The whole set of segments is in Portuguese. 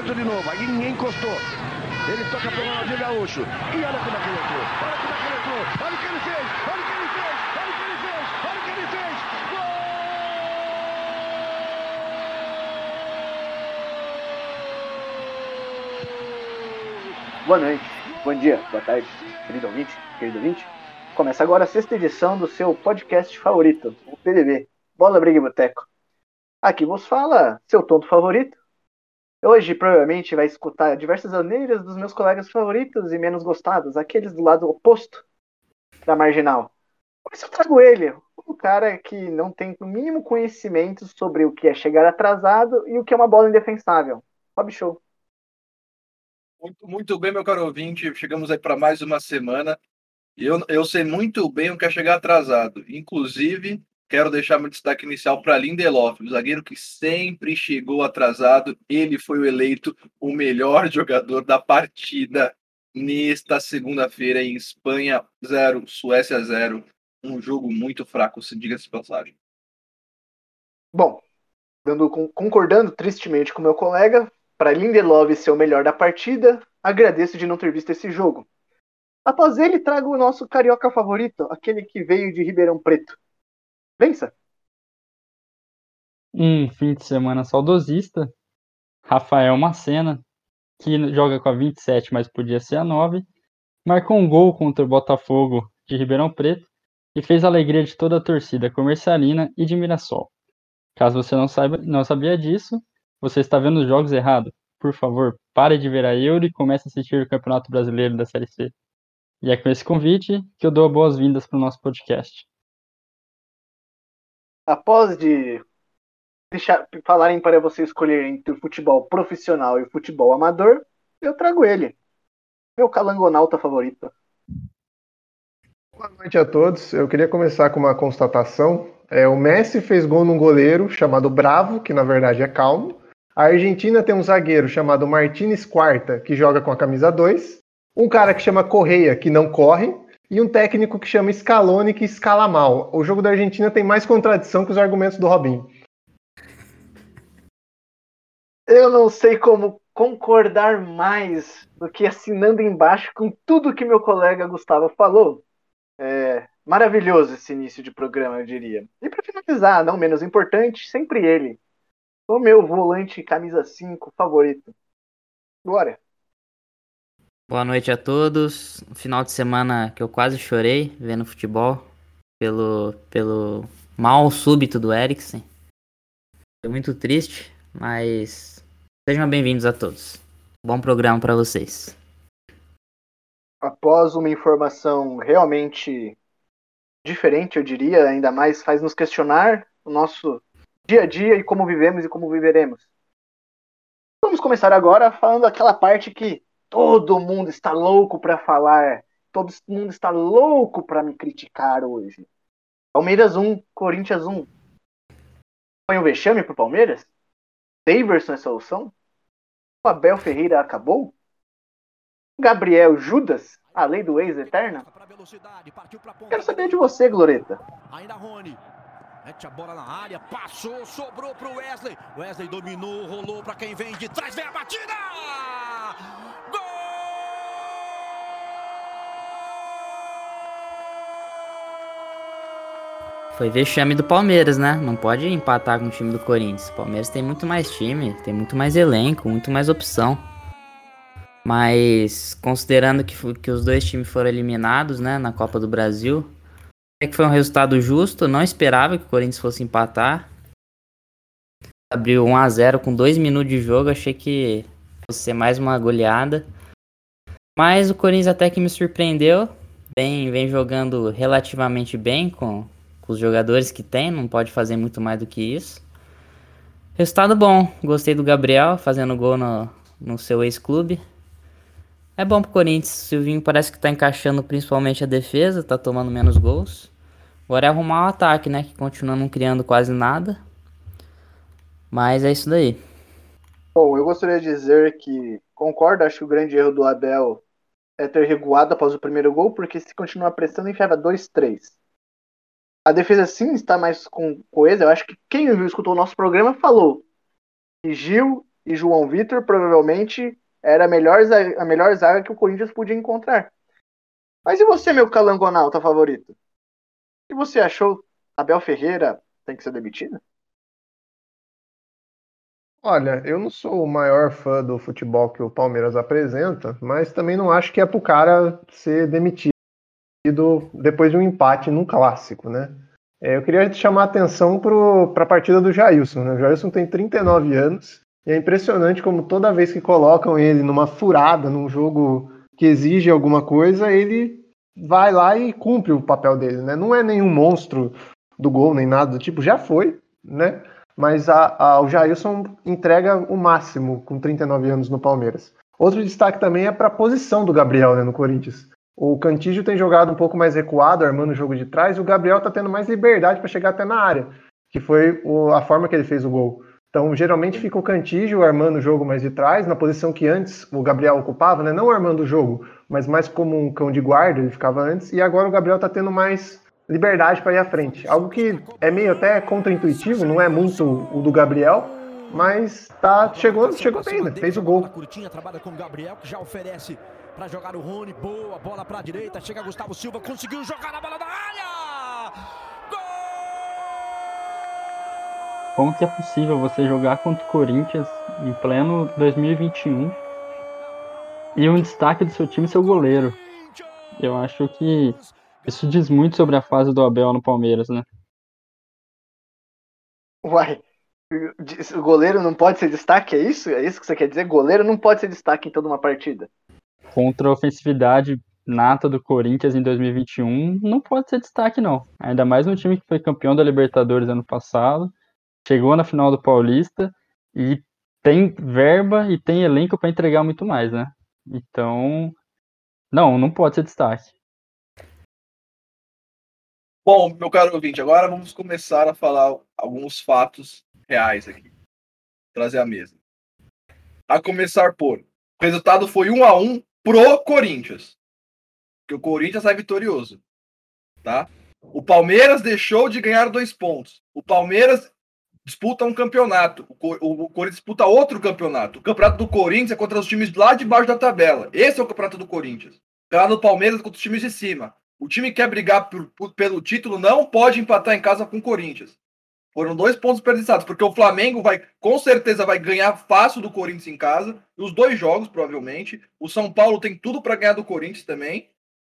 tentou de novo. Aí encostou. Ele toca pro Ronaldinho Gaúcho. E olha como é que ele entrou. Olha como é que ele entrou. Olha o que ele fez. Olha o que ele fez. Olha o que ele fez. Olha o que ele fez. Gol! Boa noite, bom dia, boa tarde, querido ouvinte, querido ouvinte. Começa agora a sexta edição do seu podcast favorito, o PDB, Bola Briga e Boteco. Aqui vos fala seu tonto favorito, Hoje, provavelmente, vai escutar diversas maneiras dos meus colegas favoritos e menos gostados, aqueles do lado oposto da marginal. Mas eu trago ele, um cara que não tem o mínimo conhecimento sobre o que é chegar atrasado e o que é uma bola indefensável. Bob Show. Muito, muito bem, meu caro ouvinte. Chegamos aí para mais uma semana. Eu, eu sei muito bem o que é chegar atrasado. Inclusive, Quero deixar meu destaque inicial para Lindelof, o zagueiro que sempre chegou atrasado. Ele foi o eleito o melhor jogador da partida nesta segunda-feira em Espanha 0, Suécia 0. Um jogo muito fraco, se diga-se passagem. Bom, dando, concordando tristemente com meu colega, para Lindelof ser o melhor da partida, agradeço de não ter visto esse jogo. Após ele, trago o nosso carioca favorito, aquele que veio de Ribeirão Preto. Vença! Um fim de semana saudosista. Rafael Macena, que joga com a 27, mas podia ser a 9, marcou um gol contra o Botafogo de Ribeirão Preto e fez a alegria de toda a torcida comercialina e de Mirassol. Caso você não, saiba, não sabia disso, você está vendo os jogos errados. Por favor, pare de ver a Euro e comece a assistir o Campeonato Brasileiro da Série C. E é com esse convite que eu dou boas-vindas para o nosso podcast após de deixar, falarem para você escolher entre o futebol profissional e o futebol amador, eu trago ele. Meu calangonauta favorito. Boa noite a todos. Eu queria começar com uma constatação. É, o Messi fez gol num goleiro chamado Bravo, que na verdade é calmo. A Argentina tem um zagueiro chamado Martínez Quarta, que joga com a camisa 2. Um cara que chama Correia, que não corre e um técnico que chama Scaloni que escala mal. O jogo da Argentina tem mais contradição que os argumentos do Robinho. Eu não sei como concordar mais do que assinando embaixo com tudo que meu colega Gustavo falou. É maravilhoso esse início de programa, eu diria. E para finalizar, não menos importante, sempre ele. O meu volante camisa 5 favorito. Glória. Boa noite a todos. Final de semana que eu quase chorei vendo futebol pelo, pelo mal súbito do Eriksen. Foi muito triste, mas sejam bem-vindos a todos. Bom programa para vocês. Após uma informação realmente diferente, eu diria, ainda mais faz nos questionar o nosso dia a dia e como vivemos e como viveremos. Vamos começar agora falando aquela parte que Todo mundo está louco para falar. Todo mundo está louco para me criticar hoje. Palmeiras 1, Corinthians 1. Foi um vexame pro Palmeiras? Daverson é solução? O Abel Ferreira acabou? Gabriel Judas, a lei do ex eterna? Quero saber de você, Gloreta. Ainda Rony. Mete a bola na área, passou, sobrou pro Wesley. Wesley dominou, rolou para quem vem de trás, vem a batida! Foi vexame do Palmeiras, né? Não pode empatar com o time do Corinthians. O Palmeiras tem muito mais time, tem muito mais elenco, muito mais opção. Mas considerando que, que os dois times foram eliminados, né, na Copa do Brasil, é que foi um resultado justo. Não esperava que o Corinthians fosse empatar. Abriu 1 a 0 com dois minutos de jogo, achei que fosse ser mais uma goleada. Mas o Corinthians até que me surpreendeu. Vem, vem jogando relativamente bem com os jogadores que tem, não pode fazer muito mais do que isso. Resultado bom, gostei do Gabriel fazendo gol no, no seu ex-clube. É bom pro Corinthians, Silvinho parece que tá encaixando principalmente a defesa, tá tomando menos gols. Agora é arrumar o ataque, né, que continua não criando quase nada. Mas é isso daí. Bom, eu gostaria de dizer que concordo, acho que o grande erro do Abel é ter recuado após o primeiro gol, porque se continuar prestando, enfiava 2-3 a defesa sim está mais com coesa. Eu acho que quem escutou o nosso programa falou que Gil e João Vitor provavelmente era a melhor, a melhor zaga que o Corinthians podia encontrar. Mas e você, meu calangonauta favorito? O que você achou? Abel Ferreira tem que ser demitido? Olha, eu não sou o maior fã do futebol que o Palmeiras apresenta, mas também não acho que é pro cara ser demitido depois de um empate num clássico, né? É, eu queria chamar a atenção para a partida do Jailson. Né? O Jailson tem 39 anos e é impressionante como toda vez que colocam ele numa furada, num jogo que exige alguma coisa, ele vai lá e cumpre o papel dele, né? Não é nenhum monstro do gol nem nada do tipo, já foi, né? Mas a, a, o Jailson entrega o máximo com 39 anos no Palmeiras. Outro destaque também é para a posição do Gabriel né, no Corinthians. O Cantígio tem jogado um pouco mais recuado, armando o jogo de trás, e o Gabriel está tendo mais liberdade para chegar até na área, que foi a forma que ele fez o gol. Então, geralmente fica o Cantígio armando o jogo mais de trás, na posição que antes o Gabriel ocupava, né? não armando o jogo, mas mais como um cão de guarda, ele ficava antes, e agora o Gabriel está tendo mais liberdade para ir à frente. Algo que é meio até contraintuitivo, não é muito o do Gabriel, mas tá, chegou, chegou bem, né? Fez o gol. Curtinha, trabalha com o Gabriel, que já oferece para jogar o Rony. Boa, bola para a direita. Chega Gustavo Silva, conseguiu jogar na bola da área. Gol! Como que é possível você jogar contra o Corinthians em pleno 2021 e um destaque do seu time ser o goleiro? Eu acho que isso diz muito sobre a fase do Abel no Palmeiras, né? Uai, o goleiro não pode ser destaque, é isso? É isso que você quer dizer? Goleiro não pode ser destaque em toda uma partida. Contra a ofensividade nata do Corinthians em 2021, não pode ser destaque, não. Ainda mais um time que foi campeão da Libertadores ano passado, chegou na final do Paulista e tem verba e tem elenco para entregar muito mais, né? Então, não, não pode ser destaque. Bom, meu caro ouvinte, agora vamos começar a falar alguns fatos reais aqui. Trazer à mesa. A começar por. O resultado foi 1 a 1 pro Corinthians. Que o Corinthians sai vitorioso. Tá? O Palmeiras deixou de ganhar dois pontos. O Palmeiras disputa um campeonato. O, Cor o Corinthians disputa outro campeonato. O campeonato do Corinthians é contra os times lá de baixo da tabela. Esse é o campeonato do Corinthians. O campeonato do Palmeiras é contra os times de cima. O time que quer brigar por, por, pelo título não pode empatar em casa com o Corinthians. Foram dois pontos desperdiçados, porque o Flamengo vai, com certeza, vai ganhar fácil do Corinthians em casa, os dois jogos, provavelmente. O São Paulo tem tudo para ganhar do Corinthians também,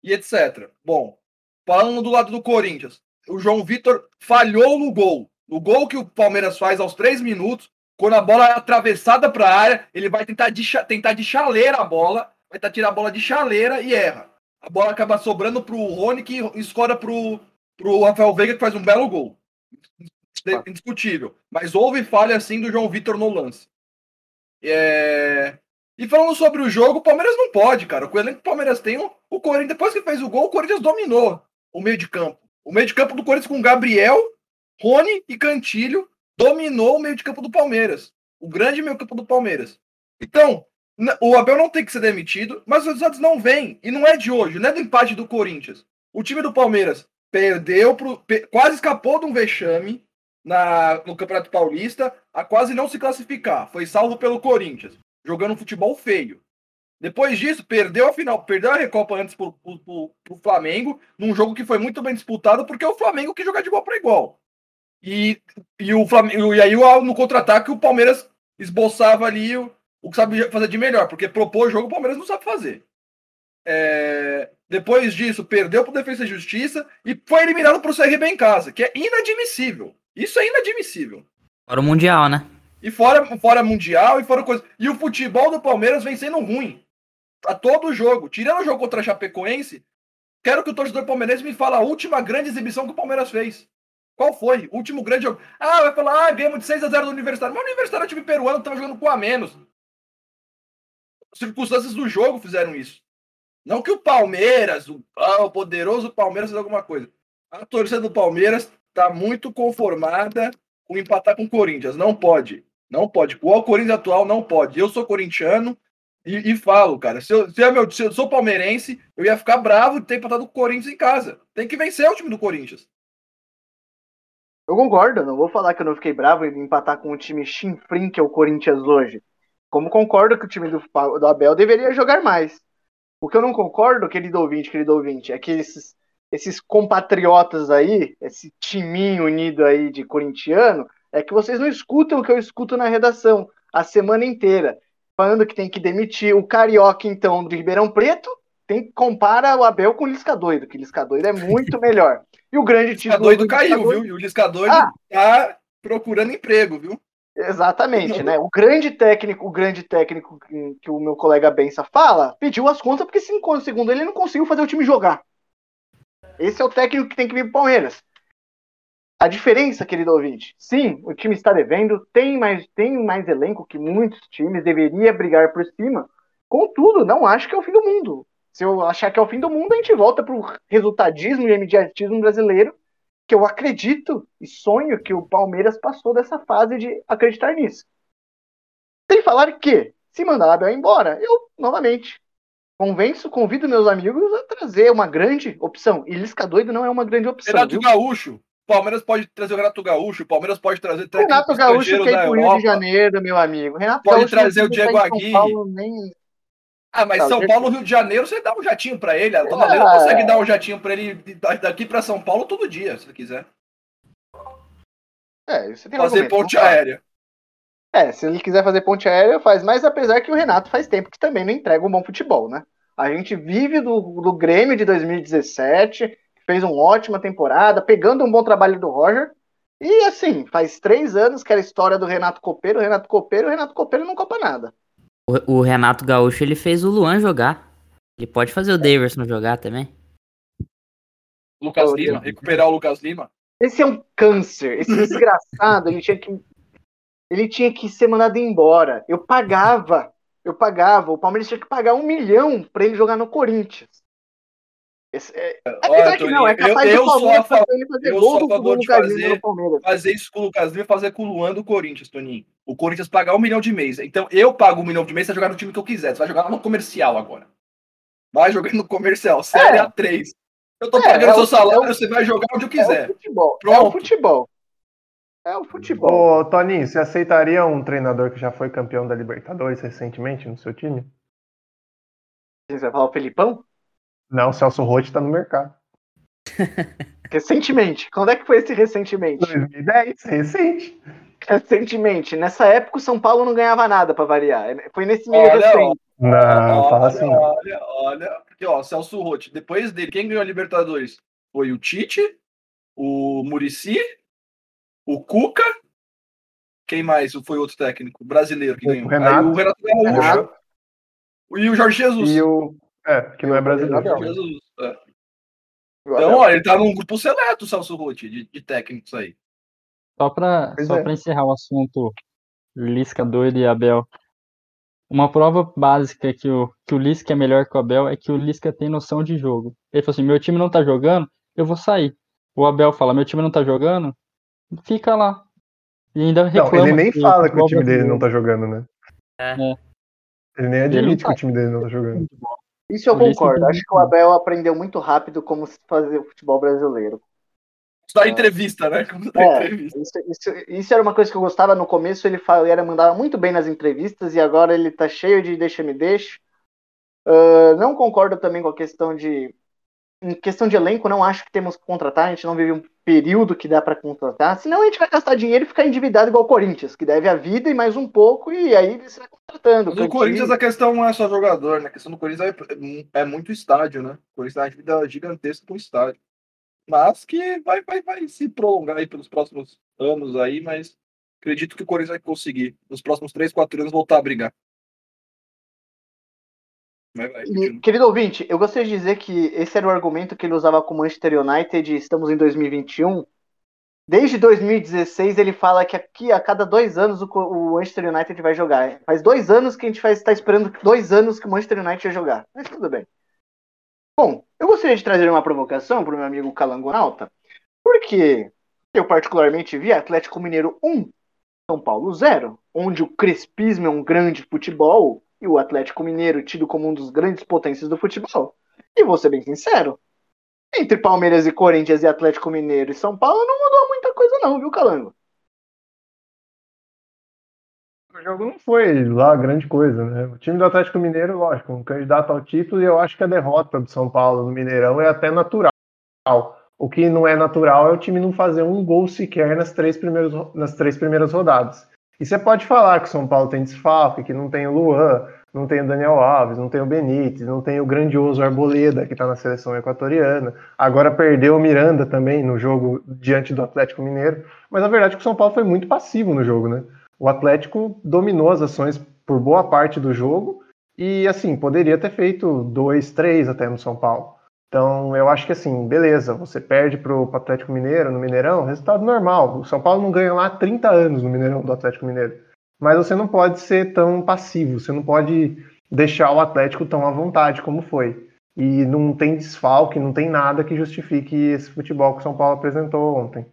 e etc. Bom, falando do lado do Corinthians, o João Vitor falhou no gol. No gol que o Palmeiras faz aos três minutos, quando a bola é atravessada para a área, ele vai tentar de, tentar de chaleira a bola, vai tentar tirar a bola de chaleira e erra a bola acaba sobrando pro Rony, que escora pro, pro Rafael Veiga, que faz um belo gol. Indiscutível. Mas houve falha, assim, do João Vitor no lance. É... E falando sobre o jogo, o Palmeiras não pode, cara. O elenco que o Palmeiras tem, o Corinthians, depois que fez o gol, o Corinthians dominou o meio de campo. O meio de campo do Corinthians com Gabriel, Rony e Cantilho dominou o meio de campo do Palmeiras. O grande meio campo do Palmeiras. Então, o Abel não tem que ser demitido, mas os resultados não vêm. E não é de hoje, não é do empate do Corinthians. O time do Palmeiras perdeu, pro, quase escapou de um vexame na, no Campeonato Paulista, a quase não se classificar. Foi salvo pelo Corinthians, jogando um futebol feio. Depois disso, perdeu a final, perdeu a Recopa antes pro, pro, pro, pro Flamengo, num jogo que foi muito bem disputado, porque é o Flamengo que joga de igual para igual. E, e, o Flamengo, e aí no contra-ataque o Palmeiras esboçava ali o, o que sabe fazer de melhor, porque propor jogo o Palmeiras não sabe fazer. É... Depois disso, perdeu para Defesa e Justiça e foi eliminado para o CRB em casa, que é inadmissível. Isso é inadmissível. Fora o Mundial, né? E fora, fora Mundial e fora coisa. E o futebol do Palmeiras vem sendo ruim. A todo jogo. Tirando o jogo contra a Chapecoense, quero que o torcedor palmeirense me fale a última grande exibição que o Palmeiras fez. Qual foi? O último grande jogo. Ah, vai falar, ah, ganhamos de 6 a 0 do Universitário. Mas o Universitário é um time peruano que tava jogando com a menos circunstâncias do jogo fizeram isso. Não que o Palmeiras, o, ah, o poderoso Palmeiras, fez alguma coisa. A torcida do Palmeiras está muito conformada com empatar com o Corinthians. Não pode. Não pode. O Corinthians atual não pode. Eu sou corintiano e, e falo, cara. Se eu, se, é meu, se eu sou palmeirense, eu ia ficar bravo de ter empatado com o Corinthians em casa. Tem que vencer o time do Corinthians. Eu concordo, não vou falar que eu não fiquei bravo em empatar com o time chinfrim que é o Corinthians hoje. Como concordo que o time do, do Abel deveria jogar mais. O que eu não concordo, querido ouvinte, querido ouvinte, é que esses, esses compatriotas aí, esse timinho unido aí de corintiano, é que vocês não escutam o que eu escuto na redação a semana inteira. Falando que tem que demitir o Carioca, então, de Ribeirão Preto, tem que compara o Abel com o Lisca Doido, que o Lisca Doido é muito melhor. E o grande O Lisca título doido do Lisca caiu, Doido- viu? E o Lisca doido Ah. tá procurando emprego, viu? Exatamente, né? O grande técnico, o grande técnico que, o meu colega Bença fala, pediu as contas porque segundo ele ele não conseguiu fazer o time jogar. Esse é o técnico que tem que vir pro Palmeiras. A diferença, querido ouvinte, sim, o time está devendo, tem mais, tem mais elenco que muitos times, deveria brigar por cima. Contudo, não acho que é o fim do mundo. Se eu achar que é o fim do mundo, a gente volta pro resultadismo e imediatismo brasileiro, que eu acredito e sonho que o Palmeiras passou dessa fase de acreditar nisso. Sem falar que, se mandar o Abel embora, eu, novamente, convenço, convido meus amigos a trazer uma grande opção. E Lisca doido não é uma grande opção. Renato viu? Gaúcho. O Palmeiras pode trazer o Renato Gaúcho. O Palmeiras pode trazer técnico Renato Gaúcho ir da pro Rio de Janeiro, meu amigo. Renato Pode Gaúcho trazer o Diego Aguirre. Nem... Ah, mas Tá, São o Paulo, Rio de Janeiro, você dá um jatinho pra ele. A dona Ah. Leila consegue dar um jatinho pra ele daqui pra São Paulo todo dia, se quiser. É, Fazer ponte aérea. É, se ele quiser fazer ponte aérea, faz. Mas apesar que o Renato faz tempo que também não entrega um bom futebol, né? A gente vive do, do Grêmio de 2017, fez uma ótima temporada, pegando um bom trabalho do Roger. E assim, faz três anos que era a história do Renato Copeiro, Renato Copeiro, o Renato Copeiro não copa nada. O, o Renato Gaúcho, ele fez o Luan jogar. Ele pode fazer o Daverson jogar também. Lucas Lima, recuperar o Lucas Lima. Esse é um câncer. Esse desgraçado, ele tinha que. Ele tinha que ser mandado embora. Eu pagava. Eu pagava. O Palmeiras tinha que pagar um milhão pra ele jogar no Corinthians. Esse- é, apesar que não, é capaz eu- eu sou Palmeiras a favor- fazer ele fazer eu gol sou a do, do favor de fazer-. Fazer isso com o Lucas Lima e fazer com o Luan do Corinthians, Toninho. O Corinthians pagar um milhão de mês. Então eu pago um milhão de mês pra jogar no time que eu quiser. Você vai jogar lá no comercial agora. Vai jogando no comercial, Série É. A3. Eu tô É, pagando é seu o- salário, é o- você vai jogar onde eu É quiser. o futebol. É o Pronto. futebol. É o futebol. Ô, Toninho, você aceitaria um treinador que já foi campeão da Libertadores recentemente no seu time? Você vai falar o Felipão? Não, o Celso Rotti tá no mercado. Recentemente. Quando é que foi esse recentemente? 2010, recente. Recentemente. Nessa época o São Paulo não ganhava nada pra variar. Foi nesse meio Olha, recente. Não, fala olha, assim. não. olha, olha. Porque, ó, Celso Rotti, depois dele, quem ganhou a Libertadores? Foi o Tite, o Murici, o Cuca. Quem mais foi outro técnico brasileiro que O ganhou? Renato. Aí o Renato Gaúcho. Renato. E o Jorge Jesus. E o. É, que não é brasileiro. Gabriel. Jesus, é. O Então, ó, ele tá num grupo seleto, o Celso Rotti, de, de técnicos aí. Só para Pois só é. pra encerrar o assunto Lisca doido e Abel. Uma prova básica que o, que o Lisca é melhor que o Abel é que o Lisca tem noção de jogo. Ele falou assim: meu time não tá jogando, eu vou sair. O Abel fala: meu time não tá jogando, fica lá. E ainda Não, reclama. ele nem que fala que o time dele não tá jogando, né? É. É. Ele nem Ele admite não que o time dele não tá jogando. Isso eu concordo. Acho que o Abel aprendeu muito rápido como se fazer o futebol brasileiro. Isso da entrevista, né? É, entrevista. isso, isso- isso era uma coisa que eu gostava no começo. Ele, fala, ele era, mandava muito bem nas entrevistas e agora ele tá cheio de deixa-me deixa. Ah, não concordo também com a questão de. Em questão de elenco, não acho que temos que contratar. A gente não vive um período que dá para contratar. Senão a gente vai gastar dinheiro e ficar endividado igual o Corinthians, que deve a vida e mais um pouco, e aí você vai contratando. Mas o Corinthians, a questão não é só jogador, né? A questão do Corinthians é, é muito estádio, né? O Corinthians tem uma dívida gigantesca com estádio. Mas que vai, vai, vai se prolongar aí pelos próximos anos aí, mas acredito que o Corinthians vai conseguir, nos próximos 3, 4 anos, voltar a brigar. Mas vai, E, querido ouvinte, eu gostaria de dizer que esse era o argumento que ele usava com o Manchester United, estamos em 2021. Desde 2016 ele fala que aqui a cada dois anos o, o Manchester United vai jogar. Faz dois anos que a gente vai estar esperando dois anos que o Manchester United vai jogar. Mas tudo bem. Bom, eu gostaria de trazer uma provocação para o meu amigo Calangonauta, porque eu particularmente vi Atlético Mineiro 1, São Paulo 0, onde o crespismo é um grande futebol e o Atlético Mineiro tido como um dos grandes potências do futebol. E vou ser bem sincero, entre Palmeiras e Corinthians e Atlético Mineiro e São Paulo não mudou muita coisa não, viu, Calango? O jogo não foi lá grande coisa, né? O time do Atlético Mineiro, lógico, um candidato ao título, e eu acho que a derrota do São Paulo no Mineirão é até natural. O que não é natural é o time não fazer um gol sequer nas três primeiras, nas três primeiras rodadas. E você pode falar que o São Paulo tem desfalque, que não tem o Luan, não tem o Daniel Alves, não tem o Benítez, não tem o grandioso Arboleda, que está na seleção equatoriana. Agora perdeu o Miranda também no jogo diante do Atlético Mineiro. Mas a verdade é que o São Paulo foi muito passivo no jogo, né? O Atlético dominou as ações por boa parte do jogo e, assim, poderia ter feito dois, três até no São Paulo. Então, eu acho que, assim, beleza, você perde para o Atlético Mineiro no Mineirão, resultado normal. O São Paulo não ganha lá há 30 anos no Mineirão do Atlético Mineiro mas você não pode ser tão passivo, você não pode deixar o Atlético tão à vontade como foi. E não tem desfalque, não tem nada que justifique esse futebol que o São Paulo apresentou ontem.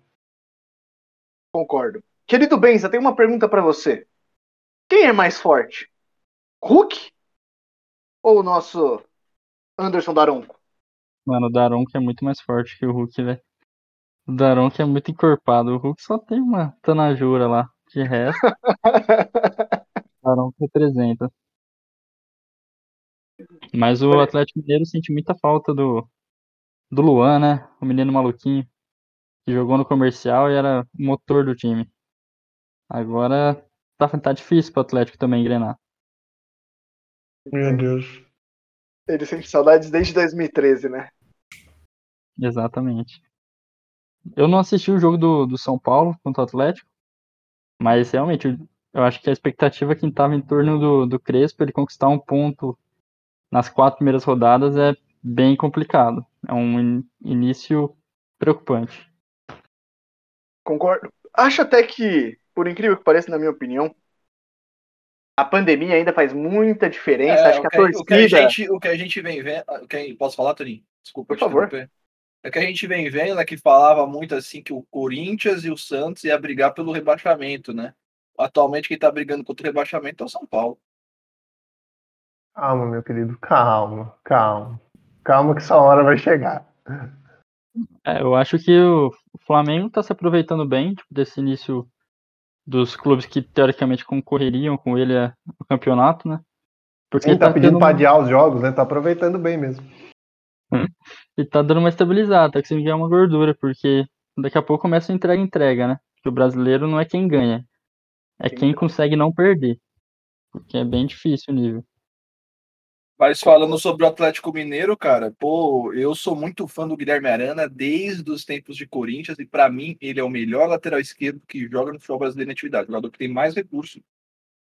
Concordo. Querido Benza, tem uma pergunta para você. Quem é mais forte? Hulk ou o nosso Anderson Daronco? Mano, o Daronco é muito mais forte que o Hulk, velho. O Daronco é muito encorpado. O Hulk só tem uma tanajura lá. De resto, Daronco representa. Mas o Atlético Mineiro sente muita falta do, do Luan, né? O menino maluquinho. Que jogou no comercial e era o motor do time. Agora tá, tá difícil pro Atlético também engrenar. Meu Deus. Ele sente saudades desde 2013, né? Exatamente. Eu não assisti o jogo do, do São Paulo contra o Atlético. Mas realmente, eu acho que a expectativa que estava em torno do, do Crespo, ele conquistar um ponto nas quatro primeiras rodadas é bem complicado. É um in início preocupante. Concordo. Acho até que, por incrível que pareça, na minha opinião, a pandemia ainda faz muita diferença. É, acho que a o torcida. O que a gente, o que a gente vem vendo. o que- posso falar, Toninho? Desculpa, Por favor. interromper. É que a gente vem vendo né, que falava muito assim que o Corinthians e o Santos ia brigar pelo rebaixamento, né? Atualmente quem tá brigando contra o rebaixamento é o São Paulo. Calma, meu querido, calma, calma. Calma que essa hora vai chegar. É, eu acho que o Flamengo está se aproveitando bem tipo, desse início dos clubes que teoricamente concorreriam com ele a- no campeonato, né? Porque Ele tá tá pedindo tendo adiar os jogos, né? Tá aproveitando bem mesmo. E tá dando uma estabilizada, tá conseguindo ganhar uma gordura, porque daqui a pouco começa a entrega entrega, né? Que o brasileiro não é quem ganha, é quem consegue não perder. Porque é bem difícil o nível. Mas falando sobre o Atlético Mineiro, cara, pô, eu sou muito fã do Guilherme Arana desde os tempos de Corinthians e pra mim ele é o melhor lateral esquerdo que joga no futebol brasileiro na atividade, o jogador que tem mais recurso.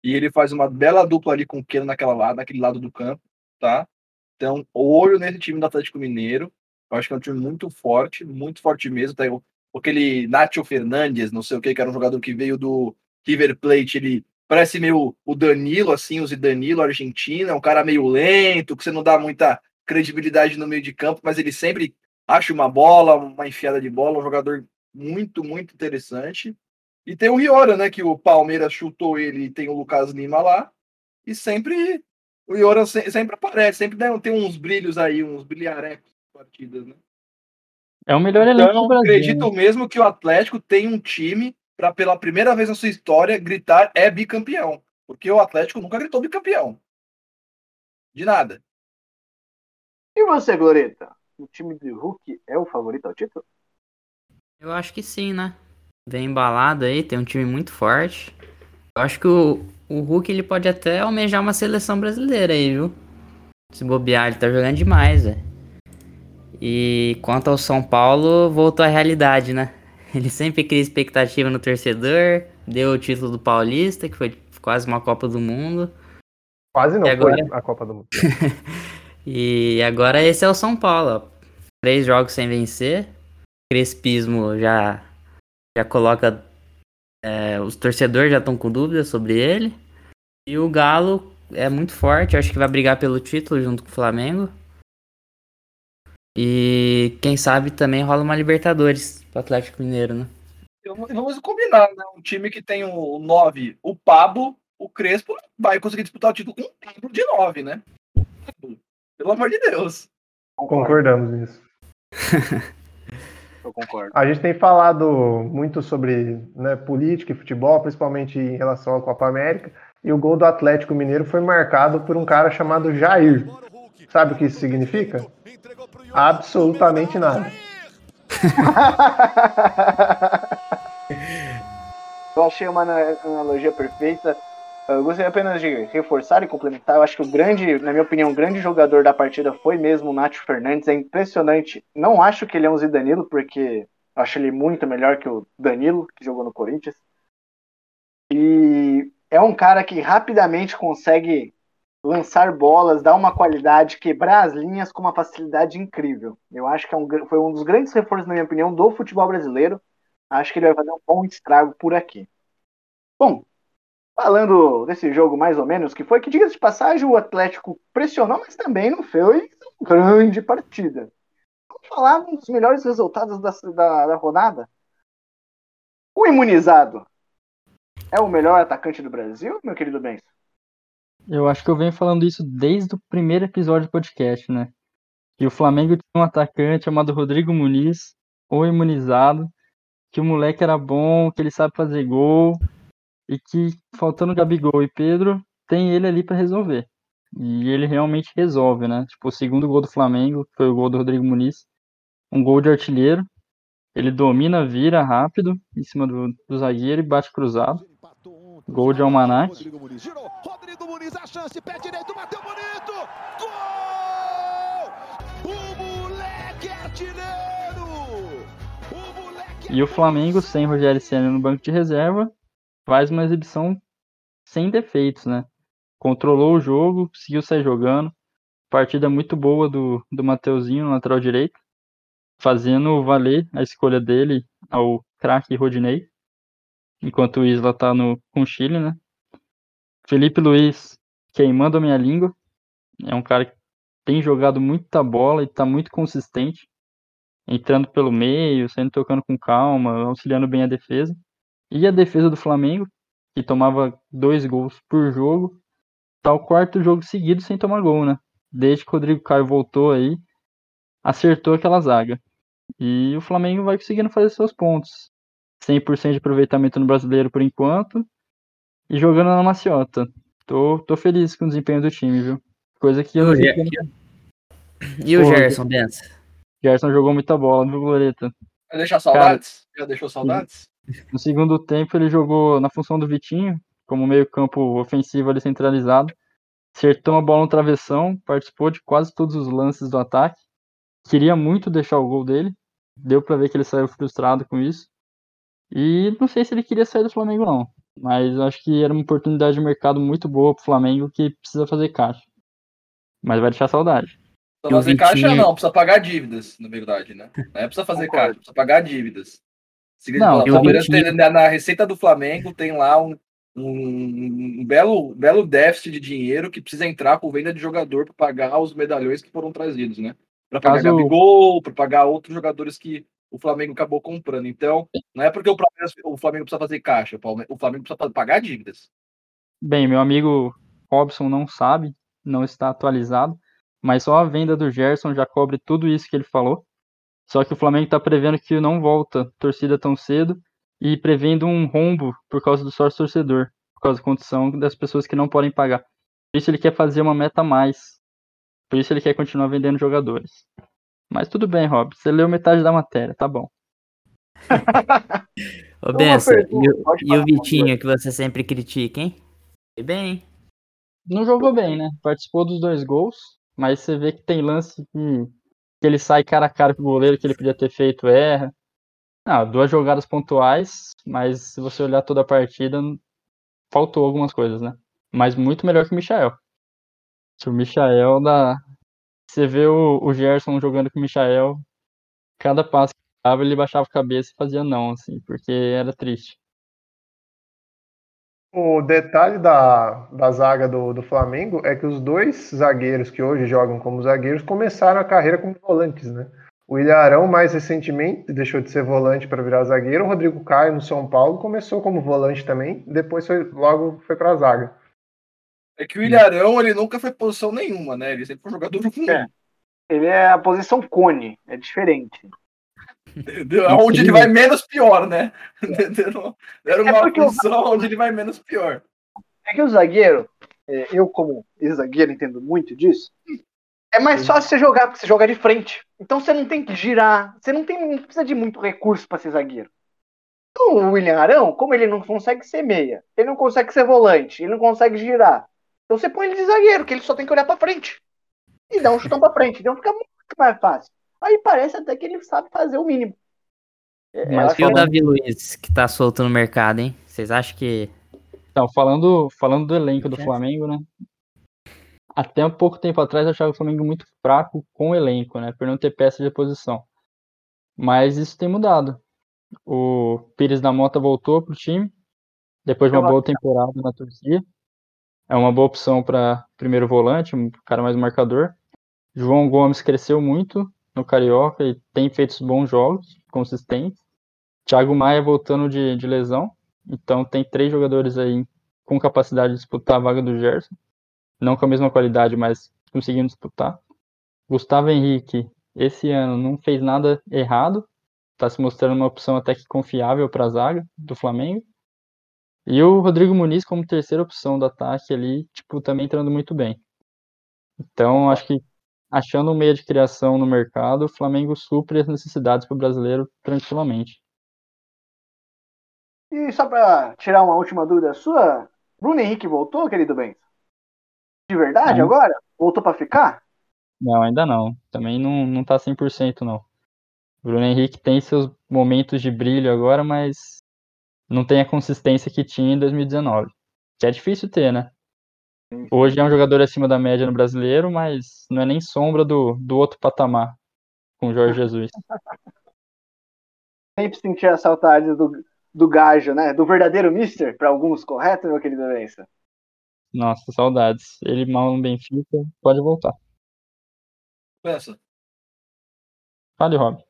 E ele faz uma bela dupla ali com o Keno naquela lado, naquele lado do campo, tá? Então, olho nesse time do Atlético Mineiro. Eu acho que é um time muito forte, muito forte mesmo. Tem aquele Nacho Fernandes, não sei o que, que era um jogador que veio do River Plate, ele parece meio o Danilo, assim, o Danilo argentino, é um cara meio lento, que você não dá muita credibilidade no meio de campo, mas ele sempre acha uma bola, uma enfiada de bola, um jogador muito, muito interessante. E tem o Riora, né, que o Palmeiras chutou ele e tem o Lucas Lima lá, e sempre o Riora se- sempre aparece, sempre tem uns brilhos aí, uns brilharecos partidas, né? É o melhor elenco Então, do Brasil. acredito mesmo que o Atlético tem um time para, pela primeira vez na sua história, gritar é bicampeão. Porque o Atlético nunca gritou bicampeão. De nada. E você, Gloreta? O time do Hulk é o favorito ao título? Eu acho que sim, né? Vem embalado aí, tem um time muito forte. Eu acho que o, o Hulk ele pode até almejar uma seleção brasileira aí, viu? Se bobear, ele tá jogando demais, velho. E quanto ao São Paulo, voltou à realidade, né? Ele sempre cria expectativa no torcedor, deu o título do Paulista, que foi quase uma Copa do Mundo. Quase não E agora? foi a Copa do Mundo. E agora esse é o São Paulo. Três jogos sem vencer. Crespismo já, já coloca. é, os torcedores já estão com dúvidas sobre ele. E o Galo é muito forte, acho que vai brigar pelo título junto com o Flamengo. E quem sabe também rola uma Libertadores pro Atlético Mineiro, né? Vamos combinar, né? Um time que tem o 9, o Pablo, o Crespo, vai conseguir disputar o título com um Pablo de 9, né? Pelo amor de Deus. Concordamos nisso. Eu concordo. A gente tem falado muito sobre né, política e futebol, principalmente em relação à Copa América. e o gol do Atlético Mineiro foi marcado por um cara chamado Jair. Sabe o que isso significa? Absolutamente nada. Eu achei uma ana- analogia perfeita. Eu gostaria apenas de reforçar e complementar. Eu acho que o grande, na minha opinião, o grande jogador da partida foi mesmo o Nacho Fernandes. É impressionante. Não acho que ele é um Zidanilo, porque eu acho ele muito melhor que o Danilo, que jogou no Corinthians. E é um cara que rapidamente consegue lançar bolas, dar uma qualidade, quebrar as linhas com uma facilidade incrível. Eu acho que é um, foi um dos grandes reforços, na minha opinião, do futebol brasileiro. Acho que ele vai fazer um bom estrago por aqui. Bom, falando desse jogo mais ou menos, que foi que, diga-se de passagem, o Atlético pressionou, mas também não foi uma grande partida. Vamos falar um dos melhores resultados da, da, da rodada? O imunizado é o melhor atacante do Brasil, meu querido Benção? Eu acho que eu venho falando isso desde o primeiro episódio do podcast, né? Que o Flamengo tinha um atacante chamado Rodrigo Muniz, ou imunizado, que o moleque era bom, que ele sabe fazer gol, e que faltando Gabigol e Pedro, tem ele ali pra resolver. E ele realmente resolve, né? Tipo, o segundo gol do Flamengo que foi o gol do Rodrigo Muniz, um gol de artilheiro. Ele domina, vira rápido em cima do, do zagueiro e bate cruzado. Gol de Almanac. Rodrigo Muniz girou. Rodrigo Muniz, a chance, pé direito, bateu bonito. Gol! O moleque é artilheiro! O moleque é E o Flamengo, sem Rogério Senna no banco de reserva, faz uma exibição sem defeitos, né? Controlou o jogo, conseguiu sair jogando. Partida muito boa do, do Mateuzinho, no lateral direito, fazendo valer a escolha dele ao craque Rodinei, enquanto o Isla tá no, com o Chile, né? Felipe Luiz queimando a minha língua, é um cara que tem jogado muita bola e tá muito consistente entrando pelo meio, saindo tocando com calma, auxiliando bem a defesa. E a defesa do Flamengo, que tomava dois gols por jogo, tá o quarto jogo seguido sem tomar gol, né? Desde que o Rodrigo Caio voltou aí, acertou aquela zaga. E o Flamengo vai conseguindo fazer seus pontos. 100% de aproveitamento no brasileiro por enquanto. E jogando na maciota. Tô, tô feliz com o desempenho do time, viu? Coisa que eu não E E o Pô, Gerson, o Gerson jogou muita bola, viu, Gloreta? Vai deixar saudades? Já deixou saudades? No segundo tempo, ele jogou na função do Vitinho, como meio-campo ofensivo ali centralizado. Acertou uma bola no travessão, participou de quase todos os lances do ataque. Queria muito deixar o gol dele. Deu pra ver que ele saiu frustrado com isso. E não sei se ele queria sair do Flamengo, não. Mas eu acho que era uma oportunidade de mercado muito boa pro Flamengo que precisa fazer caixa. Mas vai deixar saudade. Precisa fazer caixa não, precisa pagar dívidas, na verdade, né? Não é precisa fazer Concordo. caixa, precisa pagar dívidas. Não, o o Palmeiras Vitinho- tem- na, na receita do Flamengo tem lá um, um, um belo, belo déficit de dinheiro que precisa entrar com venda de jogador para pagar os medalhões que foram trazidos, né? Para pagar Caso- Gabigol, para pagar outros jogadores que o Flamengo acabou comprando. Então, não é porque o, o Flamengo precisa fazer caixa, o Flamengo precisa pagar dívidas. Bem, meu amigo Robson não sabe, não está atualizado, mas só a venda do Gerson já cobre tudo isso que ele falou. Só que o Flamengo está prevendo que não volta torcida tão cedo e prevendo um rombo por causa do sócio torcedor, por causa da condição das pessoas que não podem pagar. Por isso ele quer fazer uma meta a mais. Por isso ele quer continuar vendendo jogadores. Mas tudo bem, Rob. Você leu metade da matéria, tá bom. Ô, Benção, e, o- e Vitinho, que você sempre critica, hein? Foi bem, hein? Não jogou bem, né? Participou dos dois gols, mas você vê que tem lance que, que ele sai cara a cara com o goleiro que ele podia ter feito, erra. Ah, duas jogadas pontuais, mas se você olhar toda a partida, faltou algumas coisas, né? Mas muito melhor que o Michael. Se o Michael dá. Você vê o, o Gerson jogando com o Michael, cada passo que dava, ele baixava a cabeça e fazia não, assim, porque era triste. O detalhe da, da zaga do, do Flamengo é que os dois zagueiros que hoje jogam como zagueiros começaram a carreira como volantes, né? O Ilharão, mais recentemente, deixou de ser volante para virar zagueiro. O Rodrigo Caio, no São Paulo, começou como volante também, depois foi, logo foi para a zaga. É que o Ilharão, ele nunca foi posição nenhuma, né? Ele sempre foi jogador do É. Ele é a posição cone, é diferente. Entendeu? Onde ele vai menos pior, né? Deram É uma o- posição onde ele vai menos pior. É que o zagueiro, é, eu como zagueiro entendo muito disso, é mais fácil você jogar, porque você joga de frente. Então você não tem que girar, você não, tem, não precisa de muito recurso para ser zagueiro. Então, o William Arão, como ele não consegue ser meia, ele não consegue ser volante, ele não consegue girar. Então você põe ele de zagueiro, que ele só tem que olhar para frente. E dar um chutão para frente. Então fica muito mais fácil. Aí parece até que ele sabe fazer o mínimo. É, Mas e o Davi Luiz, que tá solto no mercado, hein? Vocês acham que. Então, falando, falando do elenco do Flamengo, né? Até um pouco tempo atrás eu achava o Flamengo muito fraco com o elenco, né? Por não ter peça de posição. Mas isso tem mudado. O Pires da Mota voltou pro time, depois de uma boa temporada na Turquia. É uma boa opção para primeiro volante, um cara mais marcador. João Gomes cresceu muito no Carioca e tem feito bons jogos, consistentes. Thiago Maia voltando de, de lesão. Então tem três jogadores aí com capacidade de disputar a vaga do Gerson. Não com a mesma qualidade, mas conseguindo disputar. Gustavo Henrique, esse ano, não fez nada errado. Está se mostrando uma opção até que confiável para a zaga do Flamengo. E o Rodrigo Muniz como terceira opção do ataque ali, tipo, também entrando muito bem. Então, acho que achando um meio de criação no mercado, o Flamengo supre as necessidades para o brasileiro tranquilamente. E só para tirar uma última dúvida sua, Bruno Henrique voltou, querido bem? De verdade agora? Voltou para ficar? Não, ainda não. Também não, não tá 100% não. Bruno Henrique tem seus momentos de brilho agora, mas não tem a consistência que tinha em 2019. Que é difícil ter, né? Hoje é um jogador acima da média no brasileiro, mas não é nem sombra do, do outro patamar com o Jorge Jesus. Sempre senti a saudade do, do gajo, né? Do verdadeiro mister, para alguns, correto, meu querido Vença? Nossa, saudades. Ele mal no Benfica, pode voltar. Pensa. Fale, Rob.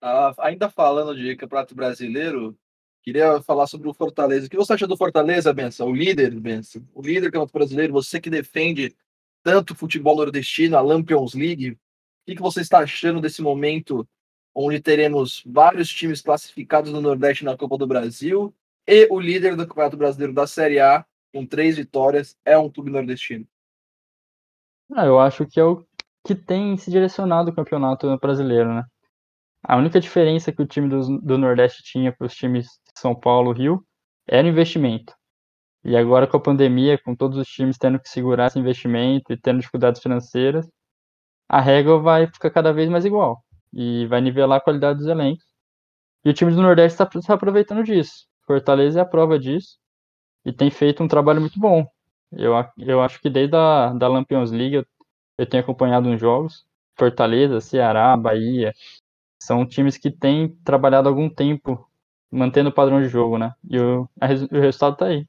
Ah, ainda falando de Campeonato Brasileiro, queria falar sobre o Fortaleza. O que você acha do Fortaleza, Benção? O líder, Benção? O líder do Campeonato Brasileiro, você que defende tanto o futebol nordestino, a Lampions League, o que, você está achando desse momento onde teremos vários times classificados no Nordeste na Copa do Brasil e o líder do Campeonato Brasileiro da Série A, com três vitórias, é um clube nordestino. Ah, eu acho que é o que tem se direcionado o campeonato brasileiro, né? A única diferença que o time do, do Nordeste tinha para os times São Paulo Rio era investimento. E agora com a pandemia, com todos os times tendo que segurar esse investimento e tendo dificuldades financeiras, a regra vai ficar cada vez mais igual e vai nivelar a qualidade dos elencos. E o time do Nordeste está tá aproveitando disso. Fortaleza é a prova disso e tem feito um trabalho muito bom. Eu, eu acho que desde a da Lampions League eu, eu tenho acompanhado uns jogos. Fortaleza, Ceará, Bahia, são times que têm trabalhado algum tempo mantendo o padrão de jogo, né? E o, o resultado tá aí.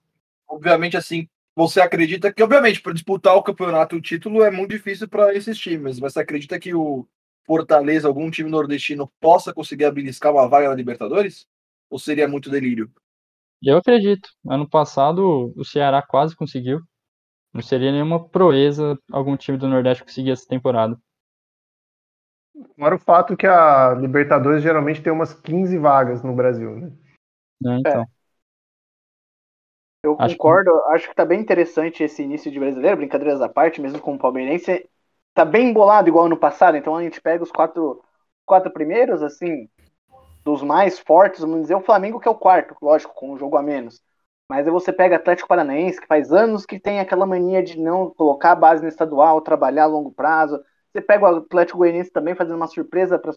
Obviamente, assim, você acredita que, obviamente, para disputar o campeonato, o título é muito difícil para esses times, mas você acredita que o Fortaleza, algum time nordestino, possa conseguir beliscar uma vaga na Libertadores? Ou seria muito delírio? Eu acredito. Ano passado o Ceará quase conseguiu. Não seria nenhuma proeza algum time do Nordeste conseguir essa temporada. Fora o fato que a Libertadores geralmente tem umas 15 vagas no Brasil, né? É, então. É. Eu acho concordo, que... acho que tá bem interessante esse início de brasileiro, brincadeiras à parte, mesmo com o palmeirense. Tá bem embolado igual ano passado, então a gente pega os quatro, quatro primeiros, assim, dos mais fortes, vamos dizer, o Flamengo que é o quarto, lógico, com um jogo a menos. Mas aí você pega Atlético Paranaense, que faz anos que tem aquela mania de não colocar a base no estadual, trabalhar a longo prazo. Você pega o Atlético Goianiense também fazendo uma surpresa para